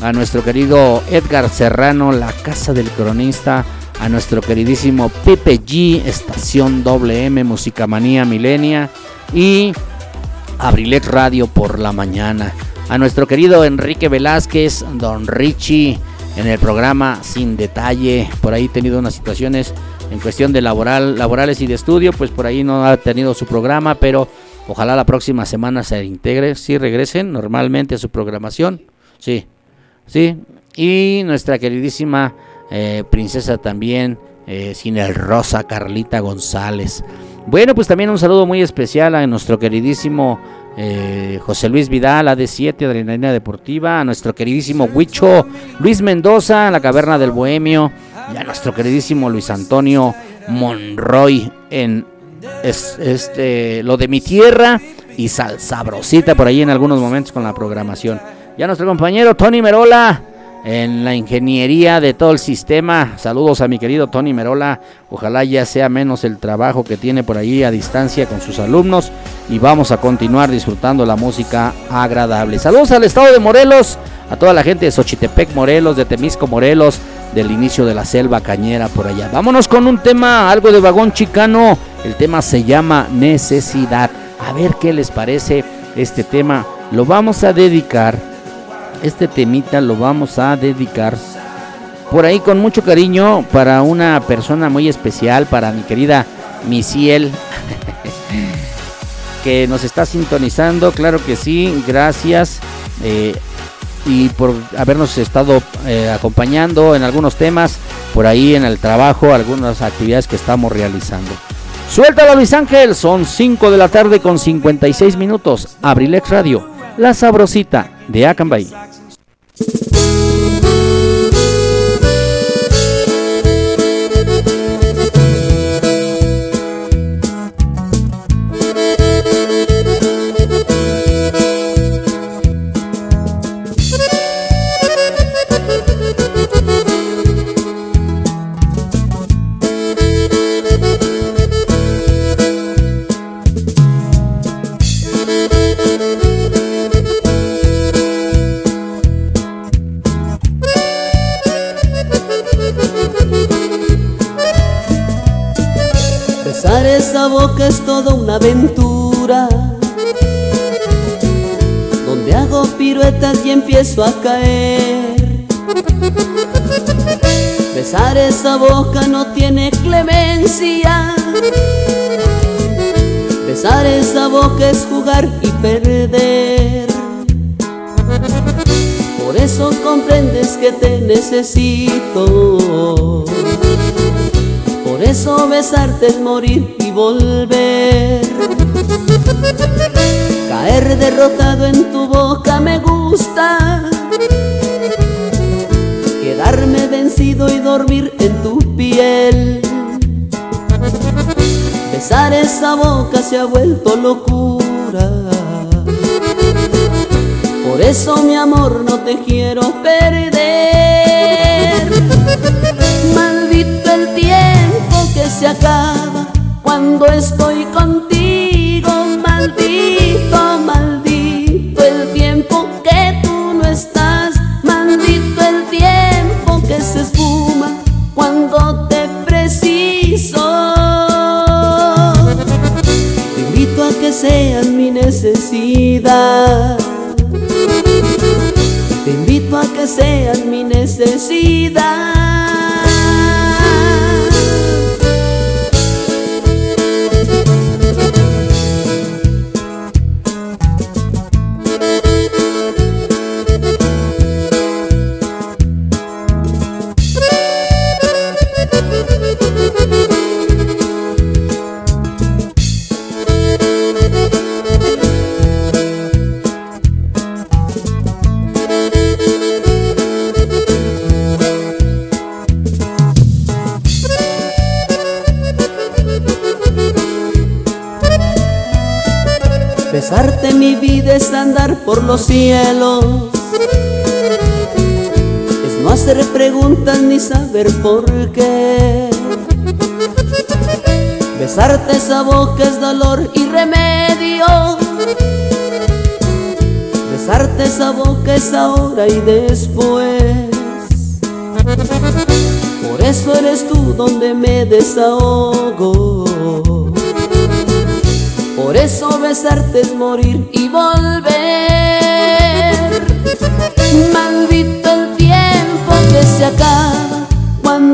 a nuestro querido Edgar Serrano, la casa del cronista, a nuestro queridísimo Pepe G, Estación WM, Musicamanía Milenia y Abrilex Radio por la mañana. A nuestro querido Enrique Velázquez, Don Richie, en el programa Sin Detalle, por ahí tenido unas situaciones en cuestión de laboral, laborales y de estudio, pues por ahí no ha tenido su programa, pero ojalá la próxima semana se integre, sí regresen normalmente a su programación, sí, sí, y nuestra queridísima eh, princesa también, eh, sin el rosa, Carlita González. Bueno, pues también un saludo muy especial a nuestro queridísimo eh, José Luis Vidal, AD7, Adrenalina Deportiva, a nuestro queridísimo Huicho Luis Mendoza, la Caverna del Bohemio, y a nuestro queridísimo Luis Antonio Monroy en es- este, lo de mi tierra y sal sabrosita por ahí en algunos momentos con la programación. Ya nuestro compañero Tony Merola en la ingeniería de todo el sistema. Saludos a mi querido Tony Merola. Ojalá ya sea menos el trabajo que tiene por ahí a distancia con sus alumnos y vamos a continuar disfrutando la música agradable. Saludos al estado de Morelos, a toda la gente de Xochitepec, Morelos, de Temisco, Morelos, del inicio de la selva cañera por allá. Vámonos con un tema, algo de vagón chicano. El tema se llama Necesidad. A ver qué les parece este tema. Lo vamos a dedicar este temita lo vamos a dedicar por ahí con mucho cariño para una persona muy especial, para mi querida Misiel, *laughs* que nos está sintonizando, claro que sí, gracias. eh, y por habernos estado eh, acompañando en algunos temas, por ahí en el trabajo, algunas actividades que estamos realizando. Suéltalo Luis Ángel, son 5 de la tarde con 56 minutos. Abrilex Radio, la sabrosita de Acambay. A caer. Besar esa boca no tiene clemencia. Besar esa boca es jugar y perder. Por eso comprendes que te necesito. Por eso besarte es morir y volver. Caer derrotado en tu boca me gusta. Quedarme vencido y dormir en tu piel. Besar esa boca se ha vuelto locura. Por eso mi amor no te quiero perder. Maldito el tiempo que se acaba cuando estoy contigo. Que seas mi necesidad. Ni saber por qué. Besarte esa boca es dolor y remedio. Besarte esa boca es ahora y después. Por eso eres tú donde me desahogo. Por eso besarte es morir y volver. Maldito el tiempo que se acaba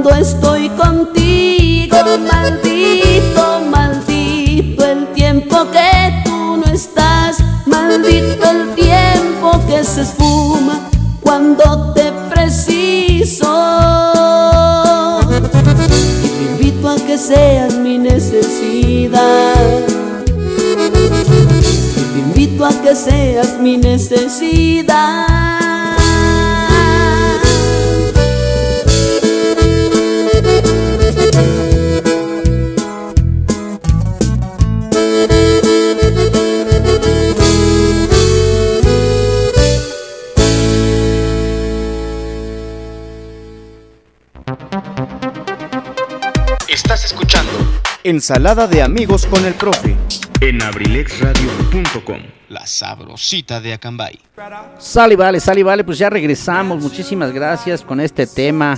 cuando estoy contigo. Maldito, maldito el tiempo que tú no estás. Maldito el tiempo que se esfuma cuando te preciso. Te invito a que seas mi necesidad. Te invito a que seas mi necesidad. Ensalada de amigos con el profe. en abrilexradio.com. La sabrosita de Acambay. Sale, vale, sale, vale, pues ya regresamos. Muchísimas gracias con este tema.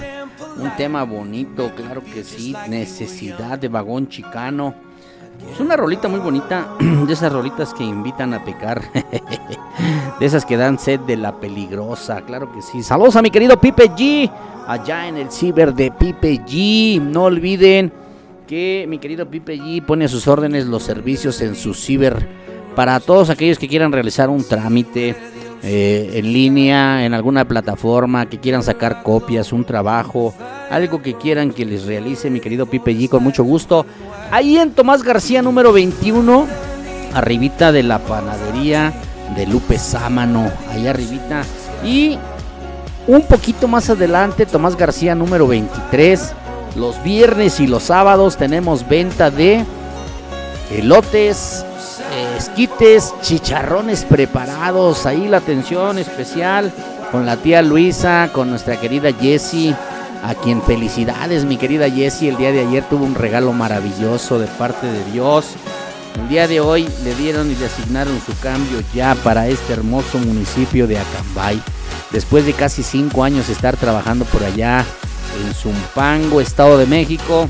Un tema bonito, claro que sí. Necesidad de vagón chicano. Es una rolita muy bonita, *clears throat* de esas rolitas que invitan a pecar, *laughs* de esas que dan sed de la peligrosa, claro que sí. Saludos a mi querido Pipe G, allá en el ciber de Pipe G. No olviden que mi querido Pipe G pone a sus órdenes los servicios en su ciber para todos aquellos que quieran realizar un trámite eh, en línea, en alguna plataforma, que quieran sacar copias, un trabajo, algo que quieran que les realice mi querido Pipe G con mucho gusto. Ahí en Tomás García número 21, arribita de la panadería de Lupe Sámano, ahí arribita. Y un poquito más adelante, Tomás García número 23. Los viernes y los sábados tenemos venta de elotes, esquites, chicharrones preparados. Ahí la atención especial con la tía Luisa, con nuestra querida Jessie. A quien felicidades, mi querida Jessie. El día de ayer tuvo un regalo maravilloso de parte de Dios. El día de hoy le dieron y le asignaron su cambio ya para este hermoso municipio de Acambay. Después de casi cinco años estar trabajando por allá en Zumpango, Estado de México.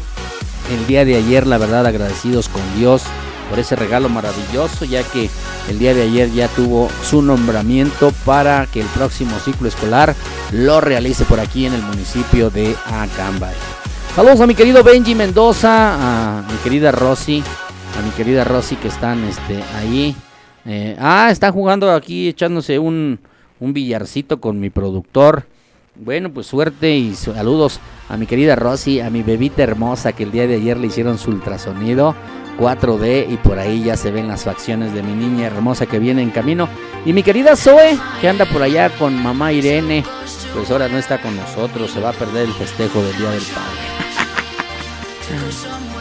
El día de ayer, la verdad, agradecidos con Dios por ese regalo maravilloso, ya que el día de ayer ya tuvo su nombramiento para que el próximo ciclo escolar lo realice por aquí en el municipio de Acambay. Saludos a mi querido Benji Mendoza, a mi querida Rosy, a mi querida Rosy que están este, ahí. Eh, ah, están jugando aquí, echándose un, un billarcito con mi productor. Bueno, pues suerte y saludos a mi querida Rosy, a mi bebita hermosa que el día de ayer le hicieron su ultrasonido 4D y por ahí ya se ven las facciones de mi niña hermosa que viene en camino. Y mi querida Zoe, que anda por allá con mamá Irene, pues ahora no está con nosotros, se va a perder el festejo del Día del Padre.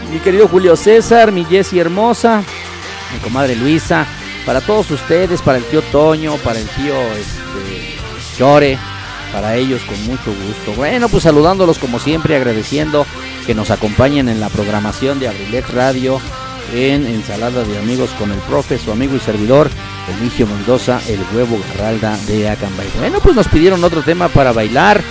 *laughs* mi querido Julio César, mi Jessie hermosa, mi comadre Luisa, para todos ustedes, para el tío Toño, para el tío este, Chore, para ellos con mucho gusto. Bueno, pues saludándolos como siempre, agradeciendo que nos acompañen en la programación de Abrilex Radio en Ensalada de Amigos con el profe, su amigo y servidor, Eligio Mendoza, el huevo Garralda de Acambay. Bueno, pues nos pidieron otro tema para bailar.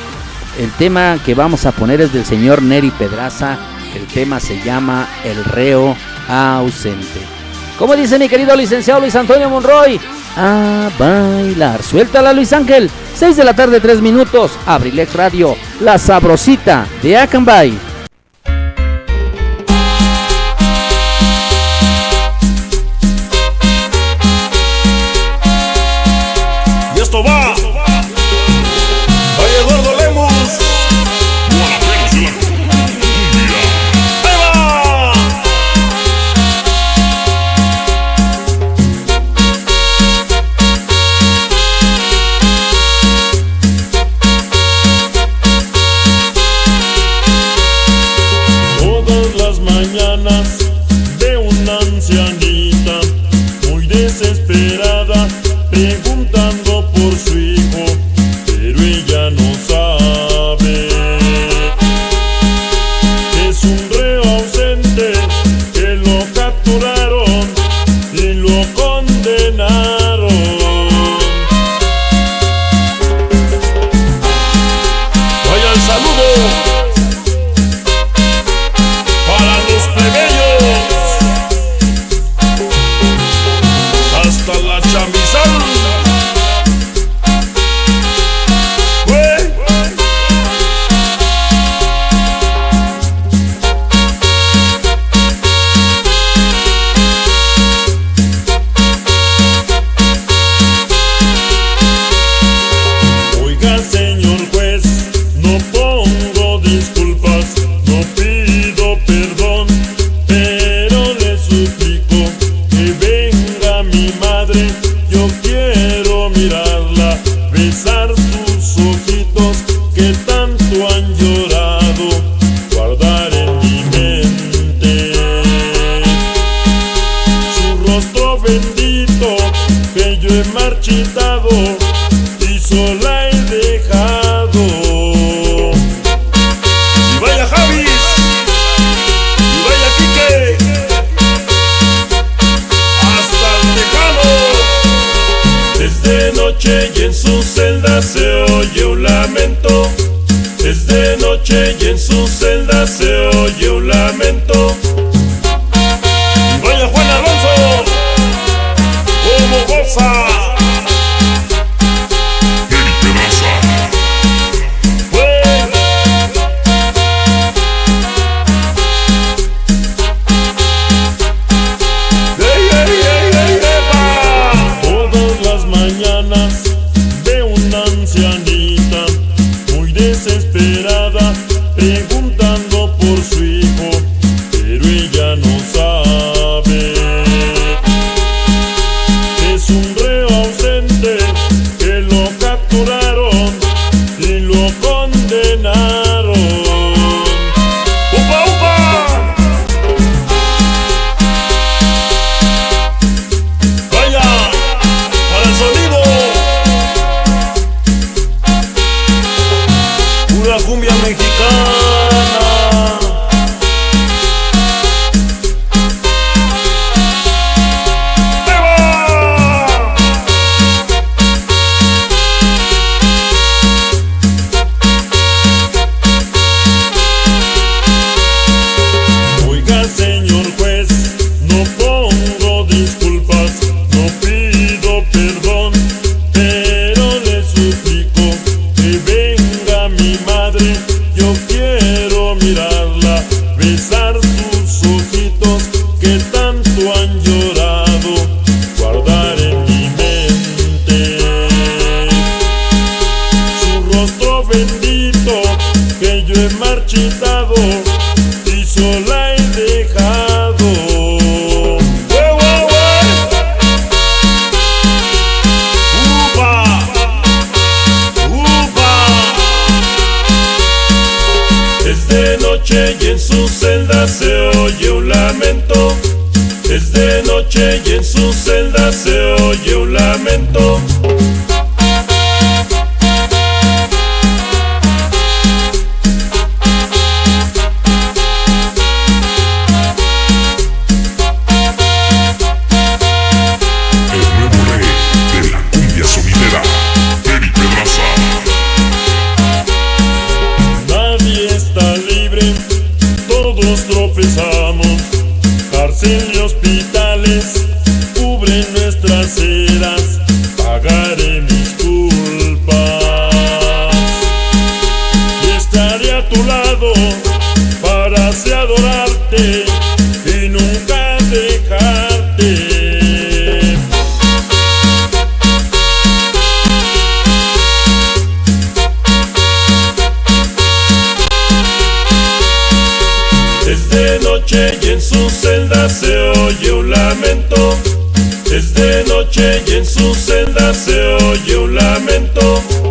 El tema que vamos a poner es del señor Neri Pedraza. El tema se llama El reo ausente. Como dice mi querido licenciado Luis Antonio Monroy, a bailar. Suéltala Luis Ángel. 6 de la tarde, 3 minutos. Abrilex Radio, la sabrosita de Acambay. missão y en su celda se oye un lamento. Es de noche y en su celda se oye un lamento.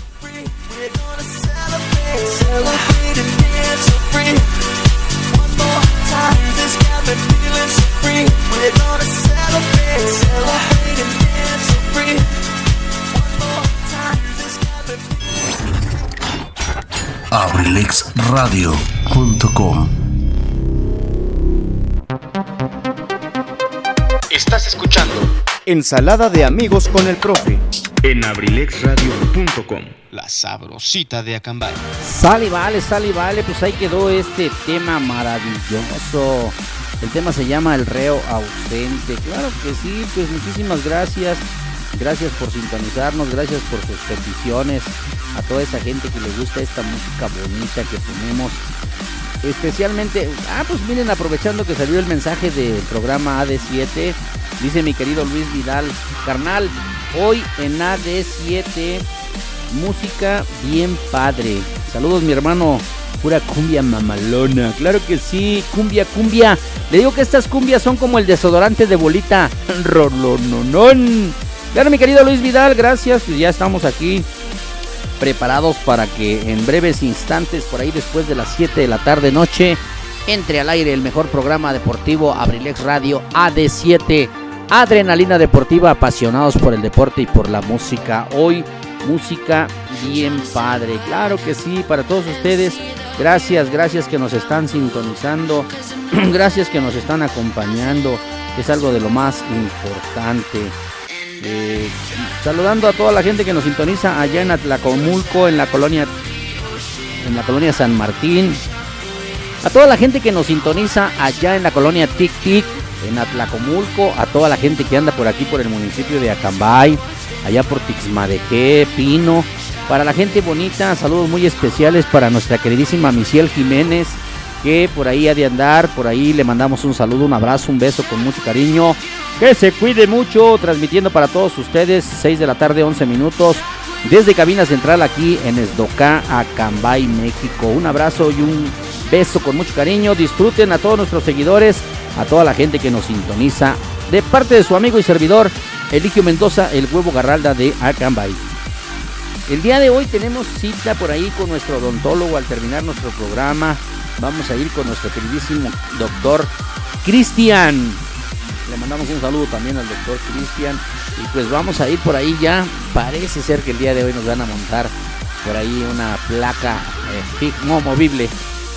abrilexradio.com Estás escuchando Ensalada de amigos con el profe. en abrilexradio.com. La sabrosita de Acambay. Sale, vale, sale, vale. Pues ahí quedó este tema maravilloso. El tema se llama El reo ausente. Claro que sí, pues muchísimas gracias. Gracias por sintonizarnos, gracias por sus peticiones. A toda esa gente que le gusta esta música bonita que tenemos. Especialmente, ah, pues miren, aprovechando que salió el mensaje del programa AD7, dice mi querido Luis Vidal, carnal, hoy en AD7, música bien padre. Saludos mi hermano, pura cumbia mamalona, claro que sí, cumbia, cumbia. Le digo que estas cumbias son como el desodorante de bolita, *laughs* rolononón. Claro mi querido Luis Vidal, gracias, pues ya estamos aquí preparados para que en breves instantes, por ahí después de las 7 de la tarde noche, entre al aire el mejor programa deportivo Abrilex Radio AD7. Adrenalina deportiva, apasionados por el deporte y por la música. Hoy, música bien padre. Claro que sí, para todos ustedes. Gracias, gracias que nos están sintonizando. *clears throat* gracias que nos están acompañando. Es algo de lo más importante. Saludando a toda la gente que nos sintoniza allá en Atlacomulco, en la colonia, en la colonia San Martín. A toda la gente que nos sintoniza allá en la colonia Tic Tic, en Atlacomulco. A toda la gente que anda por aquí, por el municipio de Acambay, allá por Tixmadequé, Pino. Para la gente bonita, saludos muy especiales para nuestra queridísima Misiel Jiménez, que por ahí ha de andar. Por ahí le mandamos un saludo, un abrazo, un beso con mucho cariño. Que se cuide mucho, transmitiendo para todos ustedes, 6 de la tarde, 11 minutos, desde Cabina Central aquí en Esdocá, Acambay, México. Un abrazo y un beso con mucho cariño. Disfruten a todos nuestros seguidores, a toda la gente que nos sintoniza. De parte de su amigo y servidor, Eligio Mendoza, el huevo garralda de Acambay. El día de hoy tenemos cita por ahí con nuestro odontólogo al terminar nuestro programa. Vamos a ir con nuestro queridísimo doctor Cristian. Le mandamos un saludo también al doctor Cristian. Y pues vamos a ir por ahí ya. Parece ser que el día de hoy nos van a montar por ahí una placa eh, no, movible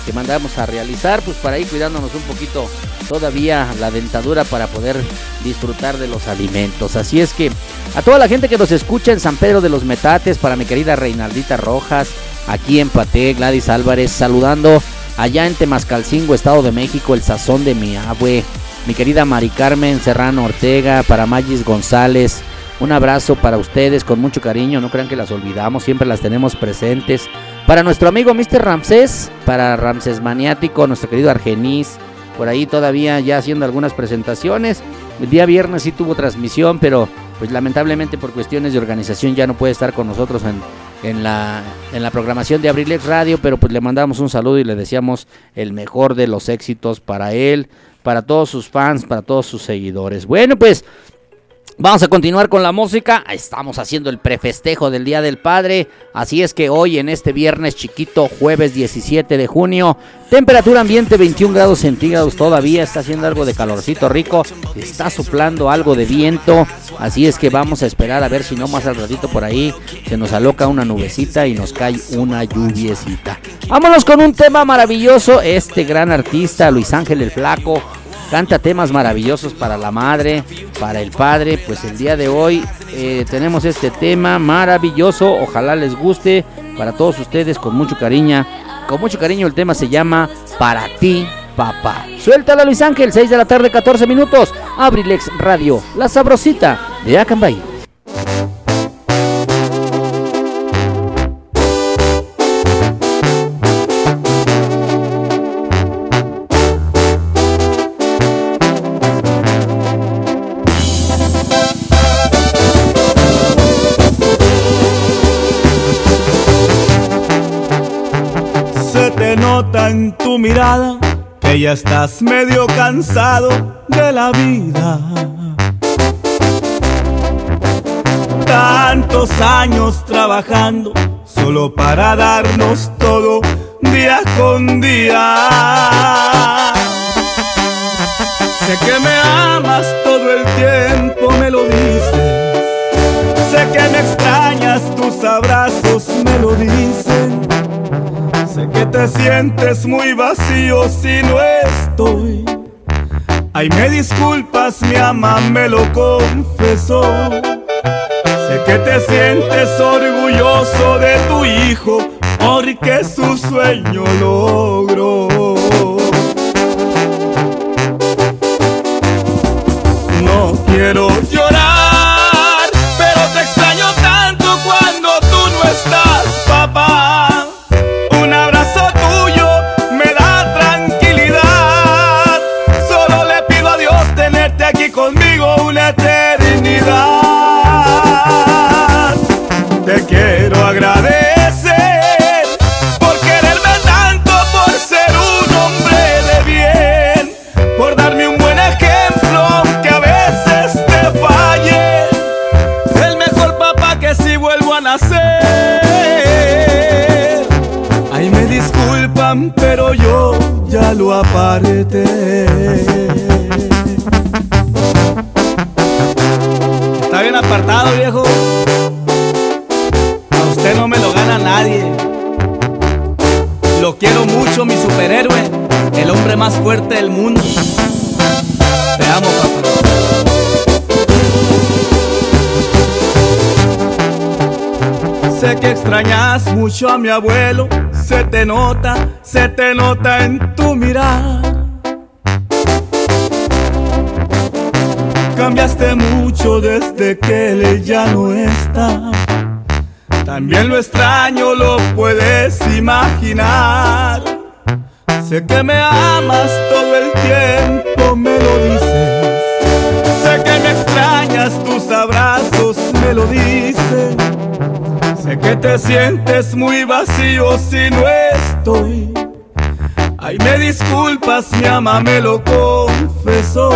que mandamos a realizar. Pues para ir cuidándonos un poquito todavía la dentadura para poder disfrutar de los alimentos. Así es que a toda la gente que nos escucha en San Pedro de los Metates, para mi querida Reinaldita Rojas, aquí en Paté, Gladys Álvarez, saludando allá en Temascalcingo, Estado de México, el sazón de mi abue, mi querida Mari Carmen Serrano Ortega, para Magis González, un abrazo para ustedes con mucho cariño, no crean que las olvidamos, siempre las tenemos presentes. Para nuestro amigo Mr. Ramsés, para Ramsés Maniático, nuestro querido Argenis, por ahí todavía ya haciendo algunas presentaciones. El día viernes sí tuvo transmisión, pero pues lamentablemente por cuestiones de organización ya no puede estar con nosotros en, en la, en la programación de Abrilex Radio, pero pues le mandamos un saludo y le deseamos el mejor de los éxitos para él, para todos sus fans, para todos sus seguidores. Bueno, pues Vamos a continuar con la música. Estamos haciendo el prefestejo del Día del Padre. Así es que hoy en este viernes chiquito, jueves 17 de junio, temperatura ambiente 21 grados centígrados todavía. Está haciendo algo de calorcito rico. Está soplando algo de viento. Así es que vamos a esperar a ver si no más al ratito por ahí se nos aloca una nubecita y nos cae una lluviecita. Vámonos con un tema maravilloso. Este gran artista, Luis Ángel el Flaco canta temas maravillosos para la madre, para el padre. Pues el día de hoy eh, tenemos este tema maravilloso. Ojalá les guste para todos ustedes con mucho cariño. Con mucho cariño el tema se llama Para ti, papá. Suéltala Luis Ángel, 6 de la tarde, 14 minutos. Abrilex Radio, la sabrosita de Acambay. En tu mirada que ya estás medio cansado de la vida. Tantos años trabajando solo para darnos todo día con día. Sé que me amas todo el tiempo, me lo dices. Sé que me extrañas, tus abrazos me lo dicen. Te sientes muy vacío si no estoy. Ay, me disculpas, mi ama me lo confesó. Sé que te sientes orgulloso de tu hijo porque su sueño logró. No quiero llorar, Está bien apartado, viejo. A usted no me lo gana nadie. Lo quiero mucho, mi superhéroe, el hombre más fuerte del mundo. Te amo, papá. Sé que extrañas mucho a mi abuelo, se te nota, se te nota en tu mirar. Mucho desde que él ya no está. También lo extraño, lo puedes imaginar. Sé que me amas todo el tiempo, me lo dices. Sé que me extrañas, tus abrazos me lo dicen. Sé que te sientes muy vacío si no estoy. Ay, me disculpas, mi ama me lo confesó.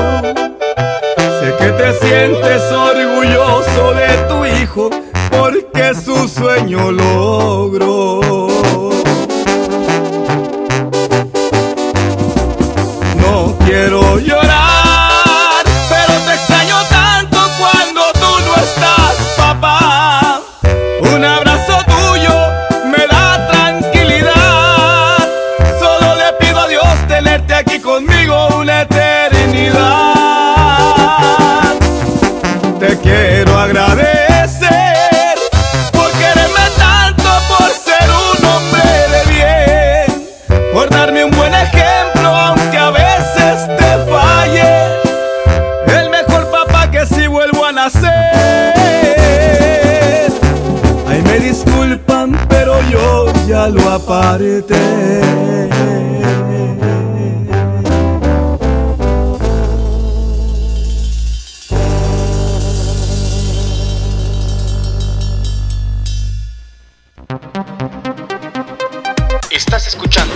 Que te sientes orgulloso de tu hijo porque su sueño logró. aparte. Estás escuchando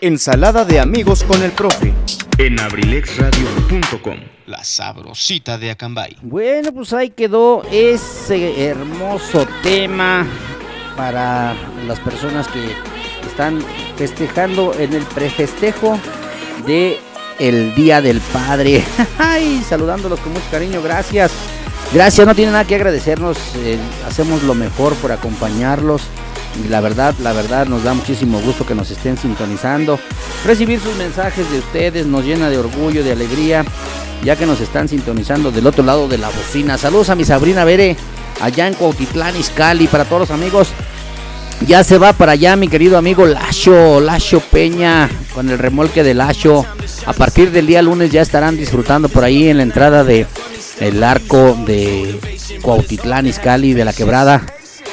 Ensalada de amigos con el profe en abrilexradio.com. La sabrosita de Acambay. Bueno, pues ahí quedó ese hermoso tema para las personas que están festejando en el prefestejo de el Día del Padre. *laughs* Ay, saludándolos con mucho cariño, gracias. Gracias, no tiene nada que agradecernos, eh, hacemos lo mejor por acompañarlos. Y la verdad, la verdad nos da muchísimo gusto que nos estén sintonizando. Recibir sus mensajes de ustedes nos llena de orgullo, de alegría, ya que nos están sintonizando del otro lado de la bocina. Saludos a mi Sabrina Bere, allá en Cuautitlán, Izcalli, para todos los amigos. Ya se va para allá mi querido amigo Lacho, Lacho Peña, con el remolque de Lacho. A partir del día lunes ya estarán disfrutando por ahí en la entrada de el arco de Cuautitlán, Izcalli, de la quebrada.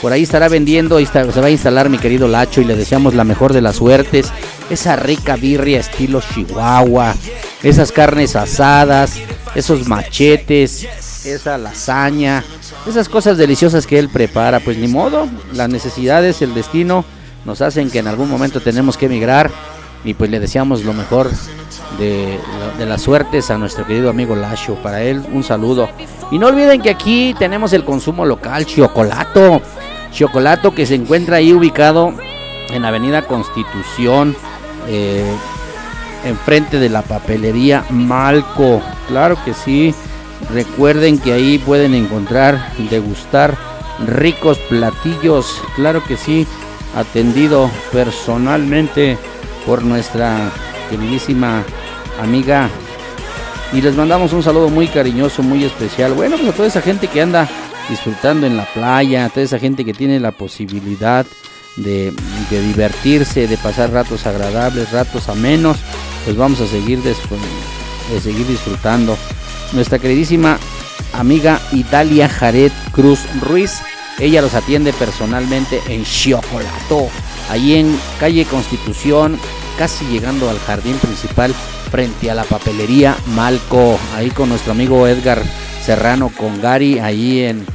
Por ahí estará vendiendo, se va a instalar mi querido Lacho y le deseamos la mejor de las suertes. Esa rica birria estilo Chihuahua, esas carnes asadas, esos machetes, esa lasaña, esas cosas deliciosas que él prepara. Pues ni modo, las necesidades, el destino nos hacen que en algún momento tenemos que emigrar y pues le deseamos lo mejor de, las suertes a nuestro querido amigo Lacho. Para él un saludo. Y no olviden que aquí tenemos el consumo local, Chocolato. Chocolato que se encuentra ahí ubicado en Avenida Constitución, eh, enfrente de la papelería Malco. Claro que sí. Recuerden que ahí pueden encontrar, degustar ricos platillos. Claro que sí. Atendido personalmente por nuestra queridísima amiga. Y les mandamos un saludo muy cariñoso, muy especial. Bueno, pues a toda esa gente que anda disfrutando en la playa, a toda esa gente que tiene la posibilidad de, divertirse, de pasar ratos agradables, ratos amenos, pues vamos a seguir, de seguir disfrutando. Nuestra queridísima amiga Italia Jared Cruz Ruiz, ella los atiende personalmente en Chocolato, ahí en calle Constitución, casi llegando al jardín principal frente a la papelería Malco, ahí con nuestro amigo Edgar Serrano con Gary, ahí en,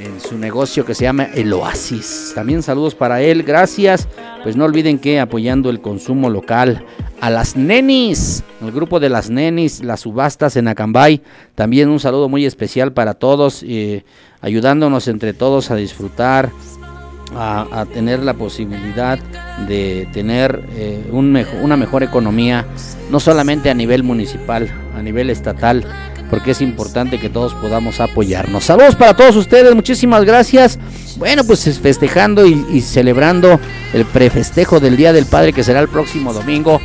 en su negocio que se llama El Oasis. También saludos para él, gracias. Pues no olviden que apoyando el consumo local a las nenis, el grupo de las nenis, las subastas en Acambay. También un saludo muy especial para todos, eh, ayudándonos entre todos a disfrutar, a, tener la posibilidad de tener eh, un una mejor economía, no solamente a nivel municipal, a nivel estatal, porque es importante que todos podamos apoyarnos. Saludos para todos ustedes, muchísimas gracias. Bueno, pues es festejando y, y celebrando el prefestejo del Día del Padre que será el próximo domingo.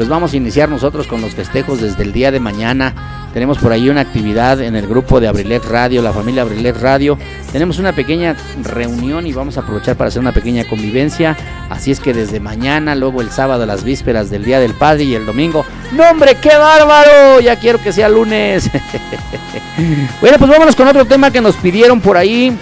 Pues vamos a iniciar nosotros con los festejos desde el día de mañana. Tenemos por ahí una actividad en el grupo de Abrilet Radio, la familia Abrilet Radio. Tenemos una pequeña reunión y vamos a aprovechar para hacer una pequeña convivencia. Así es que desde mañana, luego el sábado, las vísperas del Día del Padre y el domingo. ¡No, hombre, qué bárbaro! Ya quiero que sea lunes. *laughs* bueno, pues vámonos con otro tema que nos pidieron por ahí.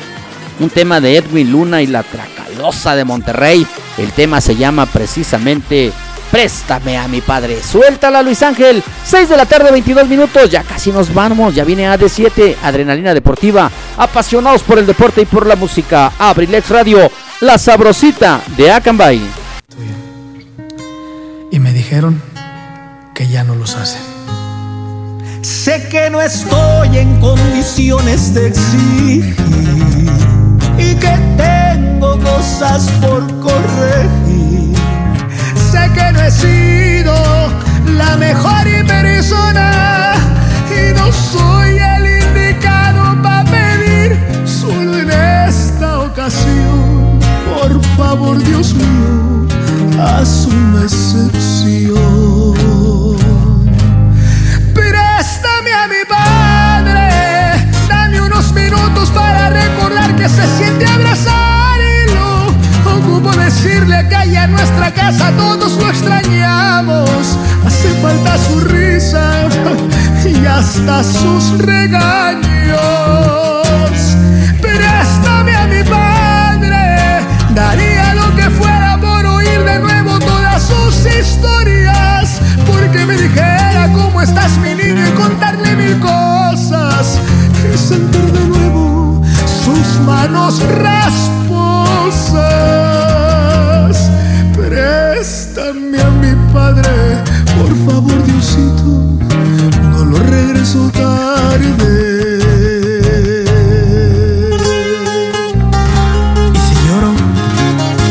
Un tema de Edwin Luna y la Tracalosa de Monterrey. El tema se llama precisamente Préstame a mi padre. Suéltala, Luis Ángel. 6 de la tarde, 22 minutos. Ya casi nos vamos. Ya viene AD7, Adrenalina Deportiva. Apasionados por el deporte y por la música. Abrilex Radio, la sabrosita de Acambay. y me dijeron que ya no los hacen. Sé que no estoy en condiciones de exigir y que tengo cosas por corregir. Que no he sido la mejor persona y no soy el indicado para pedir solo en esta ocasión. Por favor, Dios mío, haz una excepción. Préstame a mi padre, dame unos minutos para recordar que se siente ocupo decirle que allá en nuestra casa todos lo extrañamos. Hace falta su risa y hasta sus regaños. Préstame a mi padre, daría lo que fuera por oír de nuevo todas sus historias, porque me dijera cómo estás mi niño y contarle mil cosas y sentir de nuevo sus manos rasposas. Y si lloro,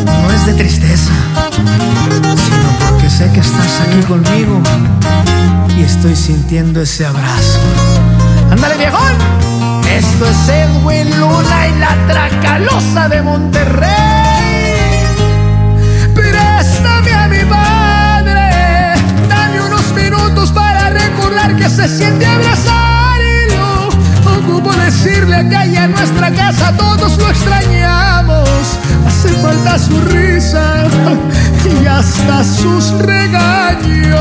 no es de tristeza, sino porque sé que estás aquí conmigo y estoy sintiendo ese abrazo. ¡Ándale, viejón! Esto es Edwin Luna y la Tracalosa de Monterrey. Que se siente abrazar y lo ocupo decirle que allá en nuestra casa todos lo extrañamos. Hace falta su risa y hasta sus regaños.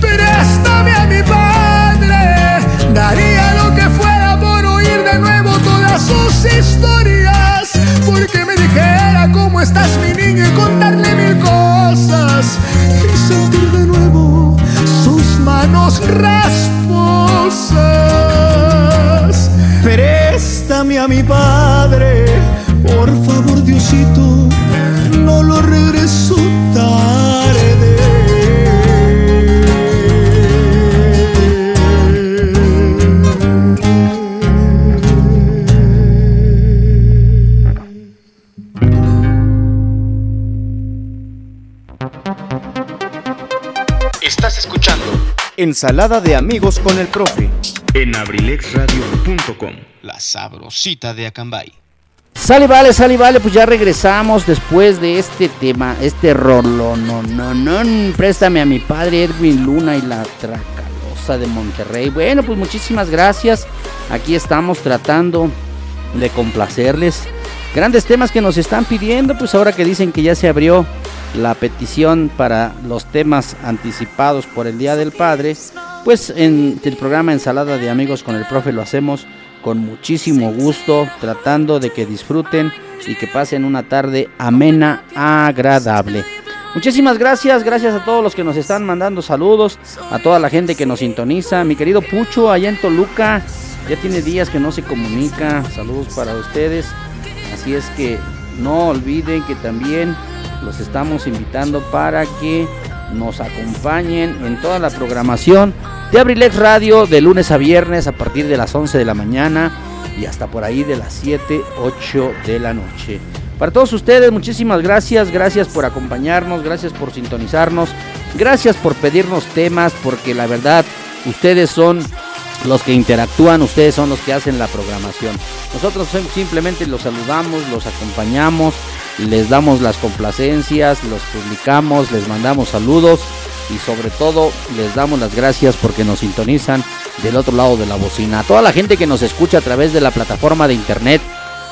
Préstame a mi padre, daría lo que fuera por oír de nuevo todas sus historias. Porque me dijera cómo estás mi niño y contarle mil cosas. Manos rasposas. Préstame a mi padre, por favor, Diosito, Ensalada de amigos con el profe. en abrilexradio.com. La sabrosita de Acambay. Sale, vale, sale, vale, pues ya regresamos después de este tema, este rolo, no, no, no, préstame a mi padre Edwin Luna y la Tracalosa de Monterrey. Bueno, pues muchísimas gracias. Aquí estamos tratando de complacerles. Grandes temas que nos están pidiendo, pues ahora que dicen que ya se abrió la petición para los temas anticipados por el Día del Padre, pues en el programa Ensalada de Amigos con el Profe lo hacemos con muchísimo gusto, tratando de que disfruten y que pasen una tarde amena, agradable. Muchísimas gracias, gracias a todos los que nos están mandando saludos, a toda la gente que nos sintoniza, mi querido Pucho allá en Toluca, ya tiene días que no se comunica, saludos para ustedes, así es que no olviden que también los estamos invitando para que nos acompañen en toda la programación de Abrilex Radio de lunes a viernes a partir de las 11 de la mañana y hasta por ahí de las 7, 8 de la noche. Para todos ustedes, muchísimas gracias, gracias por acompañarnos, gracias por sintonizarnos, gracias por pedirnos temas, porque la verdad, ustedes son los que interactúan, ustedes son los que hacen la programación. Nosotros simplemente los saludamos, los acompañamos, les damos las complacencias, los publicamos, les mandamos saludos y sobre todo les damos las gracias porque nos sintonizan del otro lado de la bocina. A toda la gente que nos escucha a través de la plataforma de internet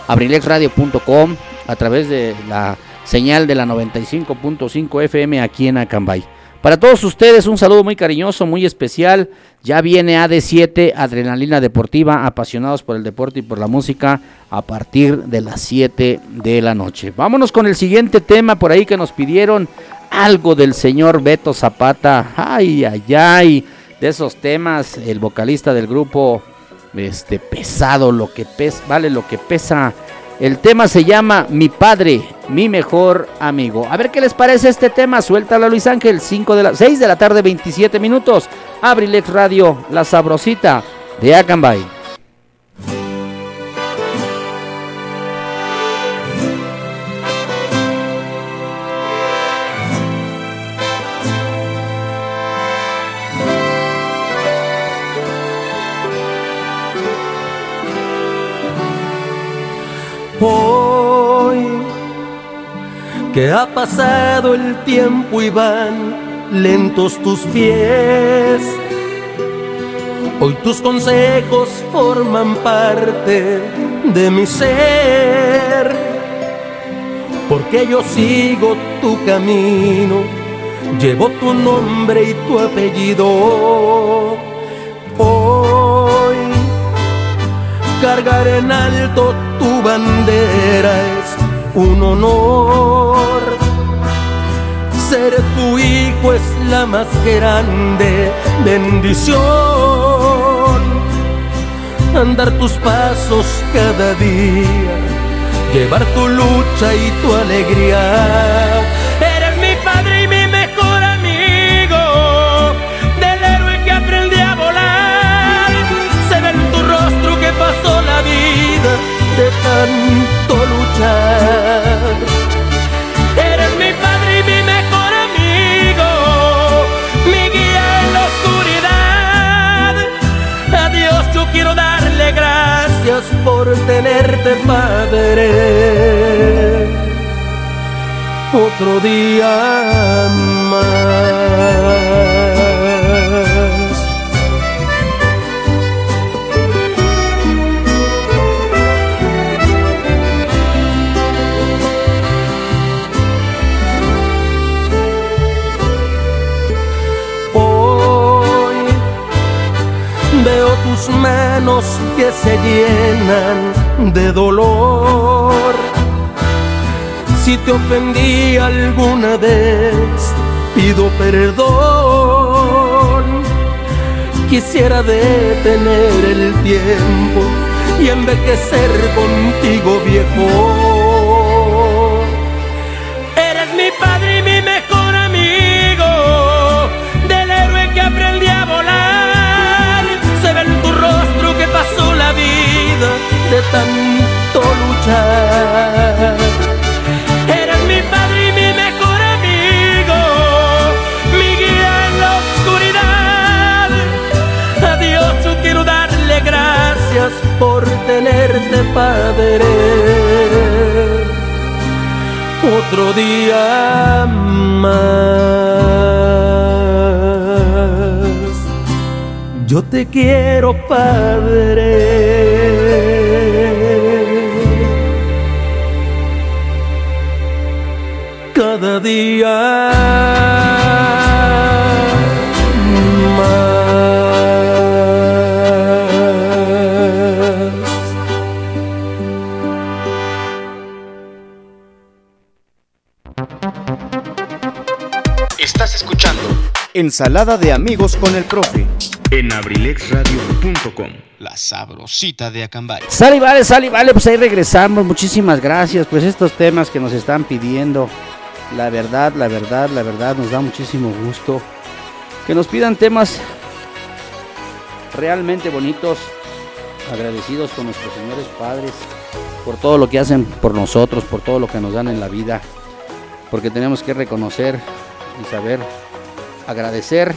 abrilexradio.com, a través de la señal de la 95.5 FM aquí en Acambay. Para todos ustedes un saludo muy cariñoso, muy especial. Ya viene AD7, Adrenalina Deportiva, apasionados por el deporte y por la música, a partir de las 7 de la noche. Vámonos con el siguiente tema por ahí que nos pidieron algo del señor Beto Zapata. Ay, ay, ay. De esos temas, el vocalista del grupo, este pesado, lo que pesa, vale lo que pesa. El tema se llama Mi padre, mi mejor amigo. A ver qué les parece este tema. Suéltalo Luis Ángel, 5 de la 6 de la tarde, 27 minutos. Abrilex Radio, la sabrosita de Acambay. Hoy que ha pasado el tiempo y van lentos tus pies. Hoy tus consejos forman parte de mi ser, porque yo sigo tu camino, llevo tu nombre y tu apellido. Cargar en alto tu bandera es un honor. Ser tu hijo es la más grande bendición. Andar tus pasos cada día, llevar tu lucha y tu alegría. tanto luchar. Eres mi padre y mi mejor amigo, mi guía en la oscuridad. A Dios yo quiero darle gracias por tenerte, Padre. Otro día más. Manos que se llenan de dolor. Si te ofendí alguna vez, pido perdón. Quisiera detener el tiempo y envejecer contigo, viejo. Eres mi padre y mi mejor amigo, del héroe que aprendí a de tanto luchar. Eres mi padre y mi mejor amigo, mi guía en la oscuridad. A Dios yo quiero darle gracias por tenerte padre otro día más. Yo te quiero, Padre. Día más. Estás escuchando Ensalada de amigos con el profe. En abrilexradio.com. La sabrosita de Acambay. Sale y vale, sale y vale, pues ahí regresamos. Muchísimas gracias. Pues estos temas que nos están pidiendo, la verdad, la verdad, la verdad, nos da muchísimo gusto. Que nos pidan temas realmente bonitos, agradecidos con nuestros señores padres por todo lo que hacen por nosotros, por todo lo que nos dan en la vida. Porque tenemos que reconocer y saber agradecer,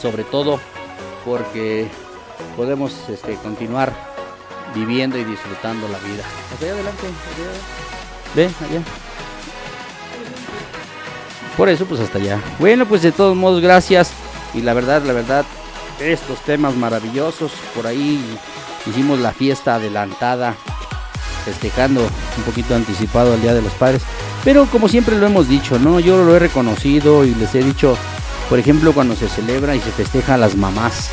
sobre todo porque podemos este, continuar viviendo y disfrutando la vida. Allá adelante, allá. Ve, allá. Por eso, pues hasta allá. Bueno, pues de todos modos, gracias. Y la verdad, la verdad, estos temas maravillosos. Por ahí hicimos la fiesta adelantada, festejando un poquito anticipado el Día de los Padres. Pero como siempre lo hemos dicho, ¿no? Yo lo he reconocido y les he dicho, por ejemplo, cuando se celebra y se festeja a las mamás,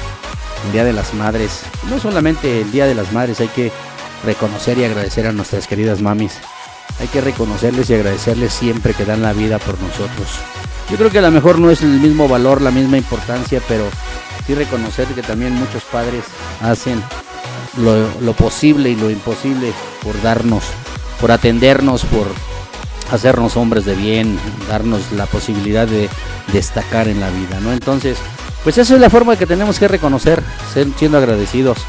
el Día de las Madres. No solamente el Día de las Madres, hay que reconocer y agradecer a nuestras queridas mamis. Hay que reconocerles y agradecerles siempre que dan la vida por nosotros. Yo creo que a lo mejor no es el mismo valor, la misma importancia, pero sí reconocer que también muchos padres hacen lo, posible y lo imposible por darnos, por atendernos, por hacernos hombres de bien, darnos la posibilidad de destacar en la vida, ¿no? Entonces, pues eso es la forma que tenemos que reconocer, siendo agradecidos.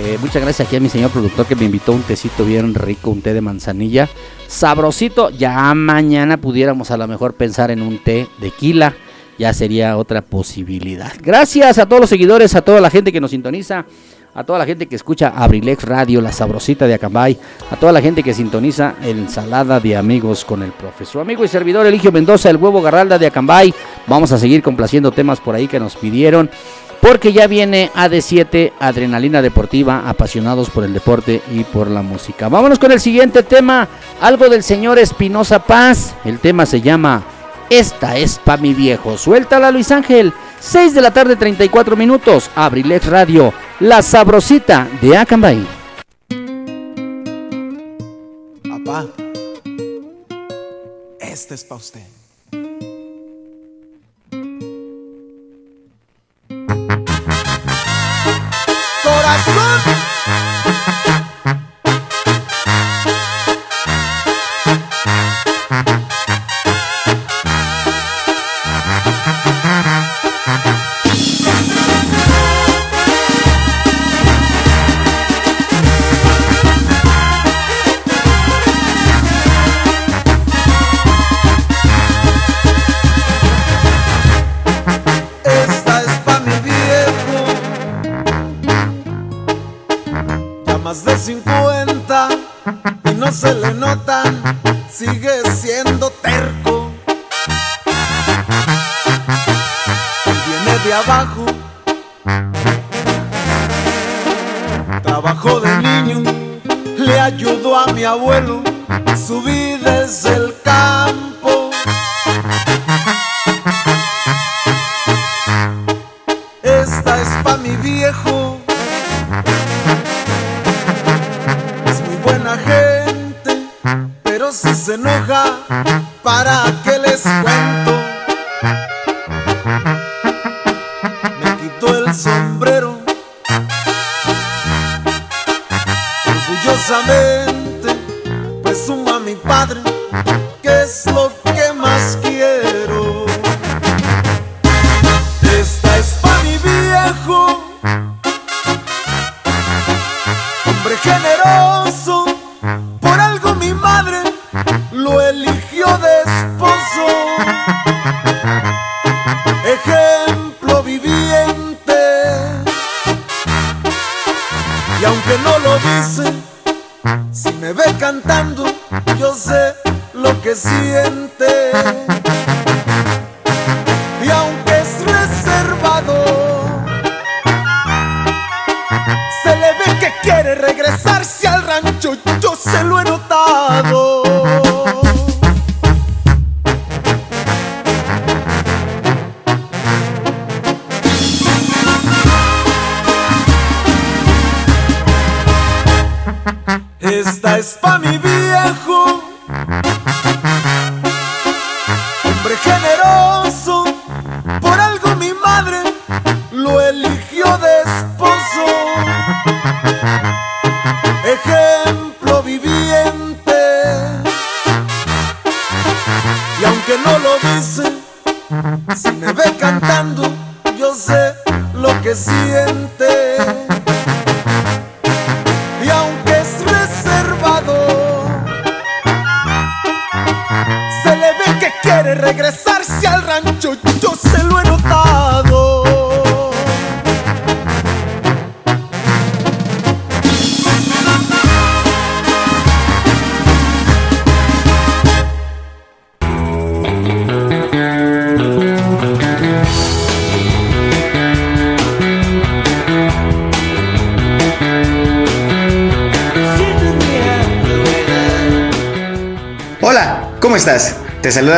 Eh, muchas gracias aquí a mi señor productor que me invitó un tecito bien rico, un té de manzanilla, sabrosito. Ya mañana pudiéramos a lo mejor pensar en un té de quila, ya sería otra posibilidad. Gracias a todos los seguidores, a toda la gente que nos sintoniza, a toda la gente que escucha Abrilex Radio, la sabrosita de Acambay, a toda la gente que sintoniza Ensalada de Amigos con el profesor amigo y servidor Eligio Mendoza, el huevo Garralda de Acambay. Vamos a seguir complaciendo temas por ahí que nos pidieron. Porque ya viene AD7, Adrenalina Deportiva, apasionados por el deporte y por la música. Vámonos con el siguiente tema, algo del señor Espinosa Paz. El tema se llama Esta es pa' mi viejo. Suéltala Luis Ángel. 6 de la tarde, 34 minutos. Abrilex Radio, la sabrosita de Acambay. Papá, este es pa' usted. son.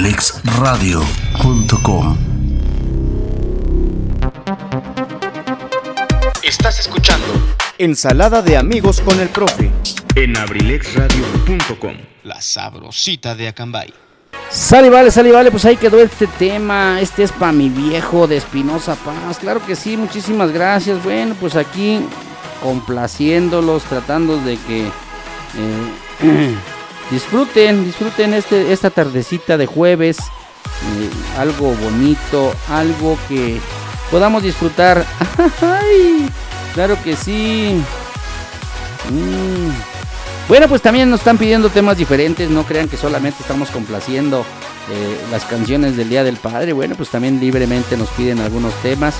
abrilexradio.com Estás escuchando Ensalada de amigos con el profe en abrilexradio.com. La sabrosita de Acambay. Sale, vale, sale, vale, pues ahí quedó este tema. Este es para mi viejo de Espinosa Paz. Claro que sí, muchísimas gracias. Bueno, pues aquí complaciéndolos, tratando de que eh, *clears throat* disfruten, disfruten este, esta tardecita de jueves. eh, algo bonito, algo que podamos disfrutar. *laughs* Ay, claro que sí. Mm. Bueno, pues también nos están pidiendo temas diferentes, no crean que solamente estamos complaciendo eh, las canciones del Día del Padre, bueno, pues también libremente nos piden algunos temas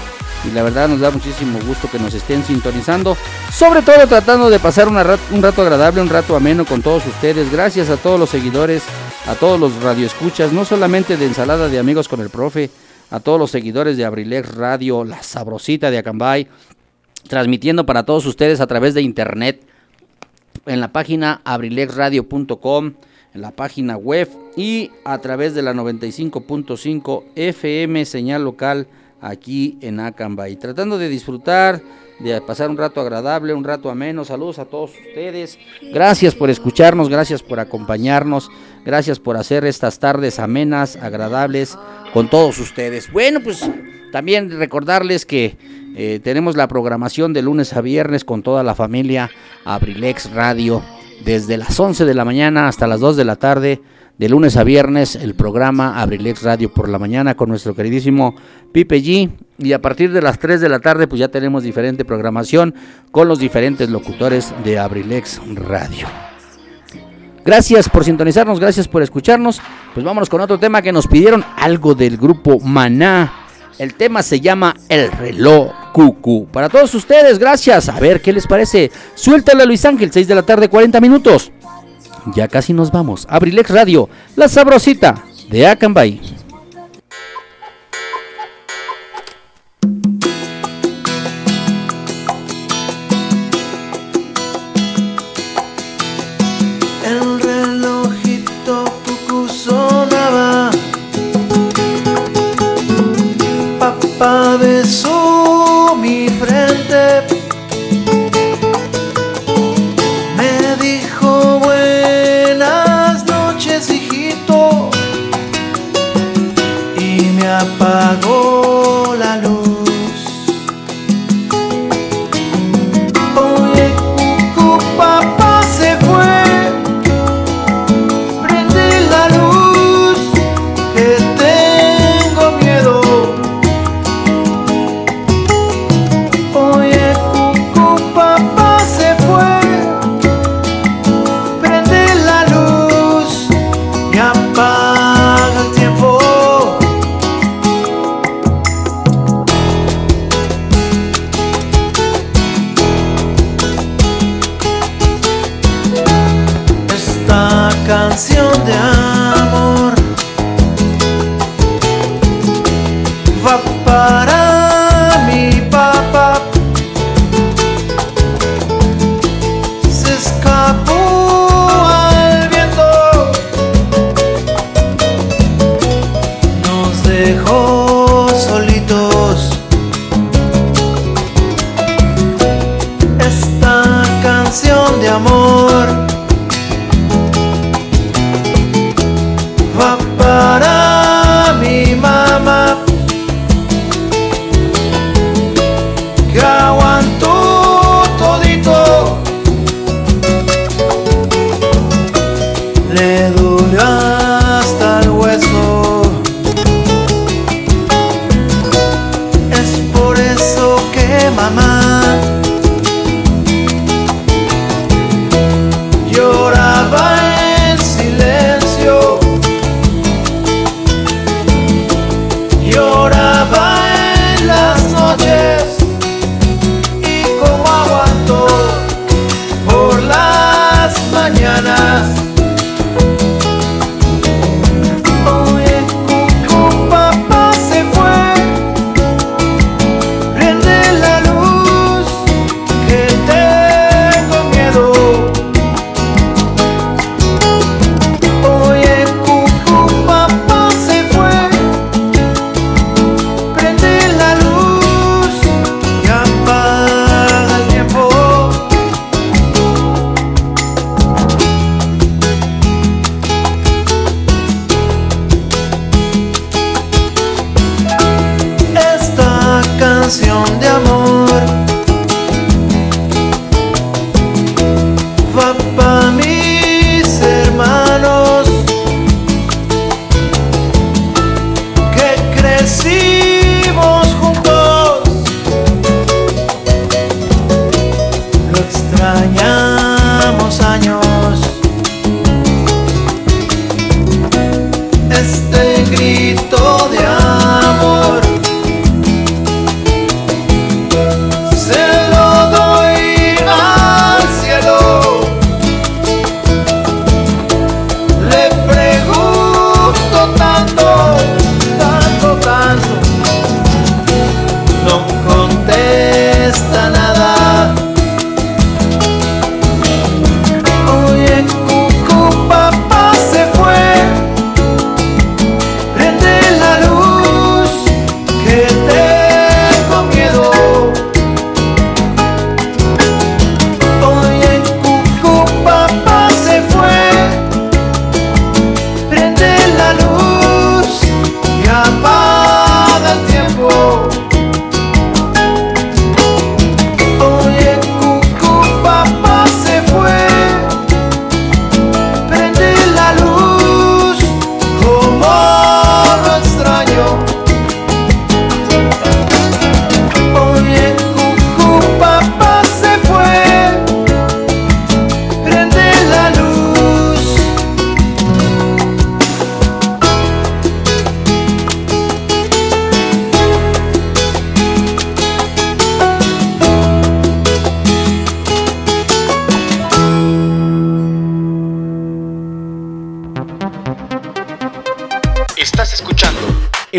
y la verdad nos da muchísimo gusto que nos estén sintonizando, sobre todo tratando de pasar un rato agradable, un rato ameno con todos ustedes, gracias a todos los seguidores, a todos los radioescuchas, no solamente de Ensalada de Amigos con el Profe, a todos los seguidores de Abrilex Radio, La Sabrosita de Acambay, transmitiendo para todos ustedes a través de internet en la página abrilexradio.com, en la página web y a través de la 95.5 FM señal local aquí en Acambay. Tratando de disfrutar, de pasar un rato agradable, un rato ameno. Saludos a todos ustedes. Gracias por escucharnos, gracias por acompañarnos, gracias por hacer estas tardes amenas, agradables con todos ustedes. Bueno, pues También recordarles que eh, tenemos la programación de lunes a viernes con toda la familia Abrilex Radio desde las 11 de la mañana hasta las 2 de la tarde. De lunes a viernes el programa Abrilex Radio por la mañana con nuestro queridísimo Pipe G. Y a partir de las 3 de la tarde pues ya tenemos diferente programación con los diferentes locutores de Abrilex Radio. Gracias por sintonizarnos, gracias por escucharnos. Pues vámonos con otro tema que nos pidieron algo del grupo Maná. El tema se llama El reloj cucu. Para todos ustedes, gracias. A ver qué les parece. Suéltale a Luis Ángel, 6 de la tarde, 40 minutos. Ya casi nos vamos. Abrilex Radio, la sabrosita de Acambay. Apagó Esta canción de amor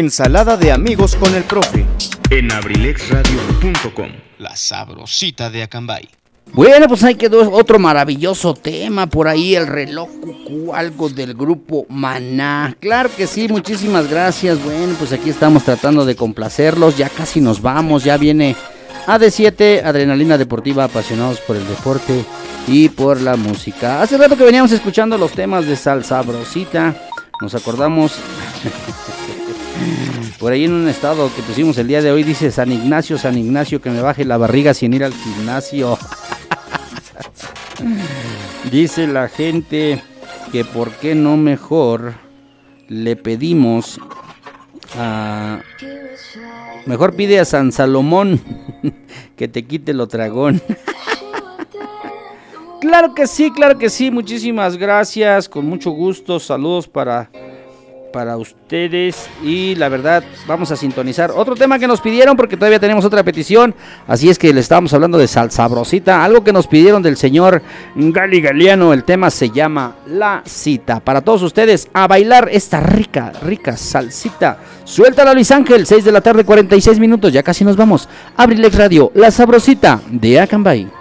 Ensalada de amigos con el profe. En abrilexradio.com. La sabrosita de Acambay. Bueno, pues ahí quedó otro maravilloso tema por ahí, el reloj cucú, algo del grupo Maná. Claro que sí, muchísimas gracias. Bueno, pues aquí estamos tratando de complacerlos, ya casi nos vamos, ya viene AD7, Adrenalina Deportiva, apasionados por el deporte y por la música. Hace rato que veníamos escuchando los temas de Salsa Brosita, nos acordamos *laughs* por ahí en un estado que pusimos el día de hoy, dice San Ignacio, San Ignacio, que me baje la barriga sin ir al gimnasio. *laughs* Dice la gente que por qué no mejor le pedimos a... Mejor pide a San Salomón *laughs* que te quite lo dragón. *laughs* claro que sí, claro que sí. Muchísimas gracias. Con mucho gusto. Saludos para para ustedes. Y la verdad vamos a sintonizar otro tema que nos pidieron porque todavía tenemos otra petición. Así es que le estábamos hablando de salsabrosita algo que nos pidieron del señor Gali Galeano el tema se llama La Cita. Para todos ustedes a bailar esta rica rica salsita. Suéltala Luis Ángel 6 de la tarde 46 minutos. Ya casi nos vamos. Abrilex Radio La Sabrosita de Acambay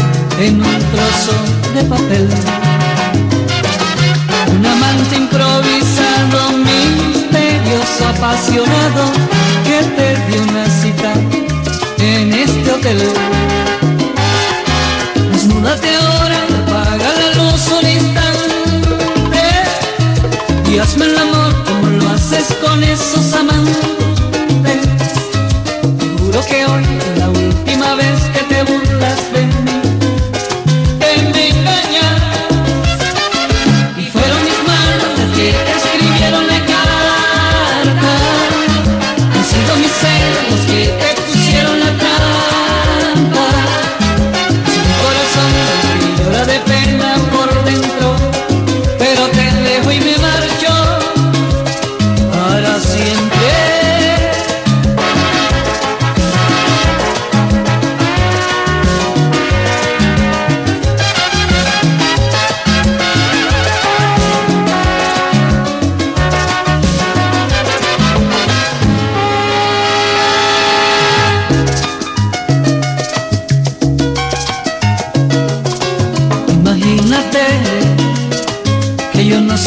en un trozo de papel. Un amante improvisado, misterioso, apasionado, que te dio una cita en este hotel. Desnúdate ahora, apaga la luz un instante y hazme el amor como lo haces con esos amantes.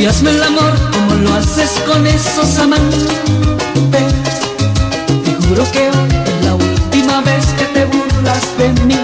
y hazme el amor como lo haces con esos amantes. Te juro que hoy es la última vez que te burlas de mí,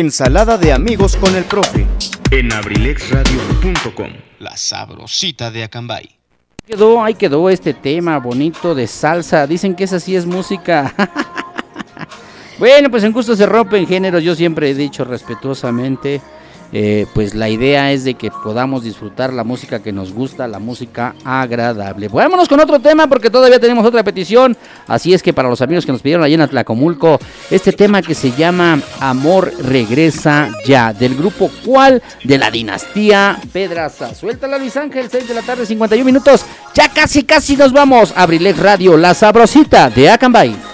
Ensalada de amigos con el profe en abrilexradio.com. La sabrosita de Acambay. Quedó, ahí quedó este tema bonito de salsa. Dicen que esa sí es música. *laughs* bueno, pues en gusto se rompen géneros. Yo siempre he dicho respetuosamente. Eh, pues la idea es de que podamos disfrutar la música que nos gusta, la música agradable. Vámonos con otro tema porque todavía tenemos otra petición. Así es que para los amigos que nos pidieron allá en Atlacomulco, este tema que se llama Amor Regresa Ya, del grupo cual de la dinastía Pedraza. Suéltala Luis Ángel, 6 de la tarde, 51 minutos. Ya casi, casi nos vamos. Abrilex Radio, la sabrosita de Acambay.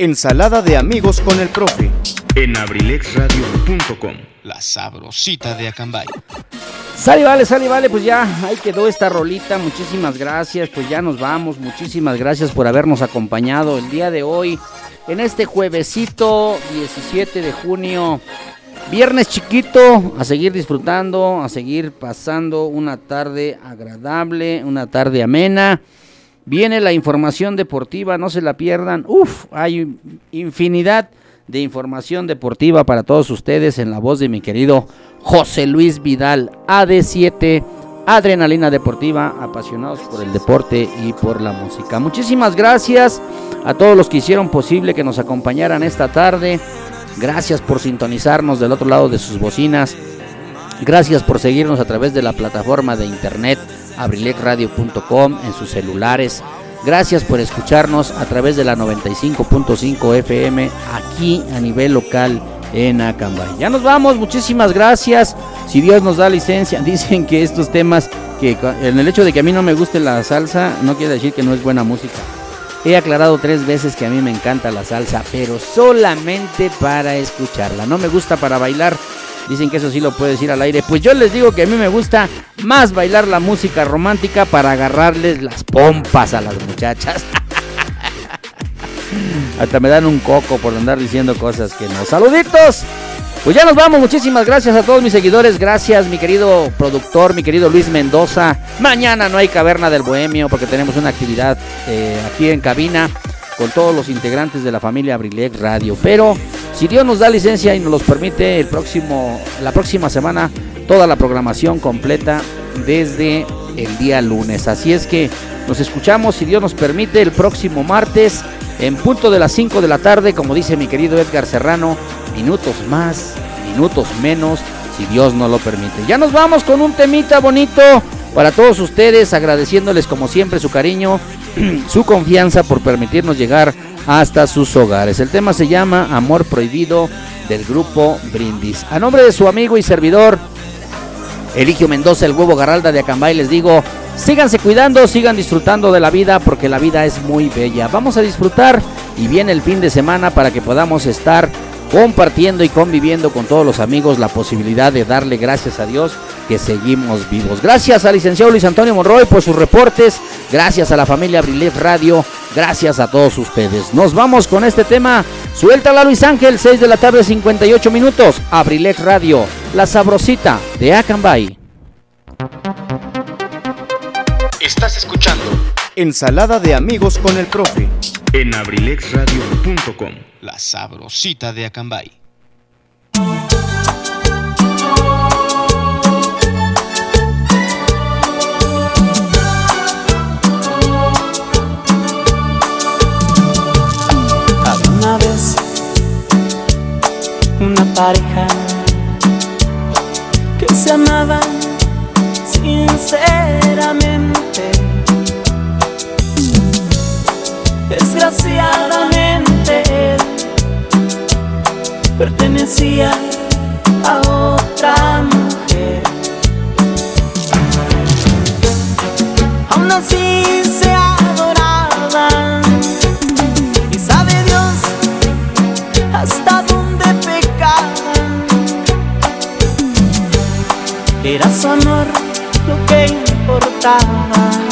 Ensalada de amigos con el profe en abrilexradio.com. La sabrosita de Acambay. Sale, vale, sale, vale, pues ya ahí quedó esta rolita. Muchísimas gracias, pues ya nos vamos. Muchísimas gracias por habernos acompañado el día de hoy en este juevesito 17 de junio. Viernes chiquito, a seguir disfrutando, a seguir pasando una tarde agradable, una tarde amena. Viene la información deportiva, no se la pierdan. Uf, hay infinidad de información deportiva para todos ustedes en la voz de mi querido José Luis Vidal, AD7, Adrenalina Deportiva, apasionados por el deporte y por la música. Muchísimas gracias a todos los que hicieron posible que nos acompañaran esta tarde. Gracias por sintonizarnos del otro lado de sus bocinas. Gracias por seguirnos a través de la plataforma de internet abrilecradio.com en sus celulares Gracias por escucharnos a través de la 95.5 FM aquí a nivel local en Acambay. Ya nos vamos, muchísimas gracias. Si Dios nos da licencia, *laughs* dicen que estos temas, que en el hecho de que a mí no me guste la salsa, no quiere decir que no es buena música. He aclarado tres veces que a mí me encanta la salsa, pero solamente para escucharla. No me gusta para bailar, Dicen que eso sí lo puedo decir al aire. Pues yo les digo que a mí me gusta más bailar la música romántica para agarrarles las pompas a las muchachas. *laughs* Hasta me dan un coco por andar diciendo cosas que no. Saluditos. Pues ya nos vamos, muchísimas gracias a todos mis seguidores, gracias mi querido productor, mi querido Luis Mendoza. Mañana no hay caverna del bohemio porque tenemos una actividad eh, aquí en cabina con todos los integrantes de la familia Abrilex Radio. Pero si Dios nos da licencia y nos los permite, el próximo, la próxima semana, toda la programación completa desde el día lunes. Así es que nos escuchamos, si Dios nos permite, el próximo martes, en punto de las 5 de la tarde, como dice mi querido Edgar Serrano, minutos más, minutos menos, si Dios no lo permite. Ya nos vamos con un temita bonito para todos ustedes, agradeciéndoles como siempre su cariño, *clears throat* su confianza por permitirnos llegar hasta sus hogares. El tema se llama Amor Prohibido del grupo Brindis. A nombre de su amigo y servidor, Eligio Mendoza, el huevo Garralda de Acambay, les digo, síganse cuidando, sigan disfrutando de la vida porque la vida es muy bella. Vamos a disfrutar y viene el fin de semana para que podamos estar compartiendo y conviviendo con todos los amigos la posibilidad de darle gracias a Dios que seguimos vivos. Gracias al licenciado Luis Antonio Monroy por sus reportes, gracias a la familia Abrilet Radio, gracias a todos ustedes. Nos vamos con este tema. Suéltala Luis Ángel, 6 de la tarde 58 minutos. Abrilet Radio, la sabrosita de Acambay. Estás escuchando Ensalada de amigos con el profe en abrilexradio.com. La sabrosita de Acambay. una vez una pareja que se amaba sinceramente Desgraciadamente pertenecía a otra mujer. Aún así se adoraban y sabe Dios hasta dónde pecaban. Era su amor lo que importaba.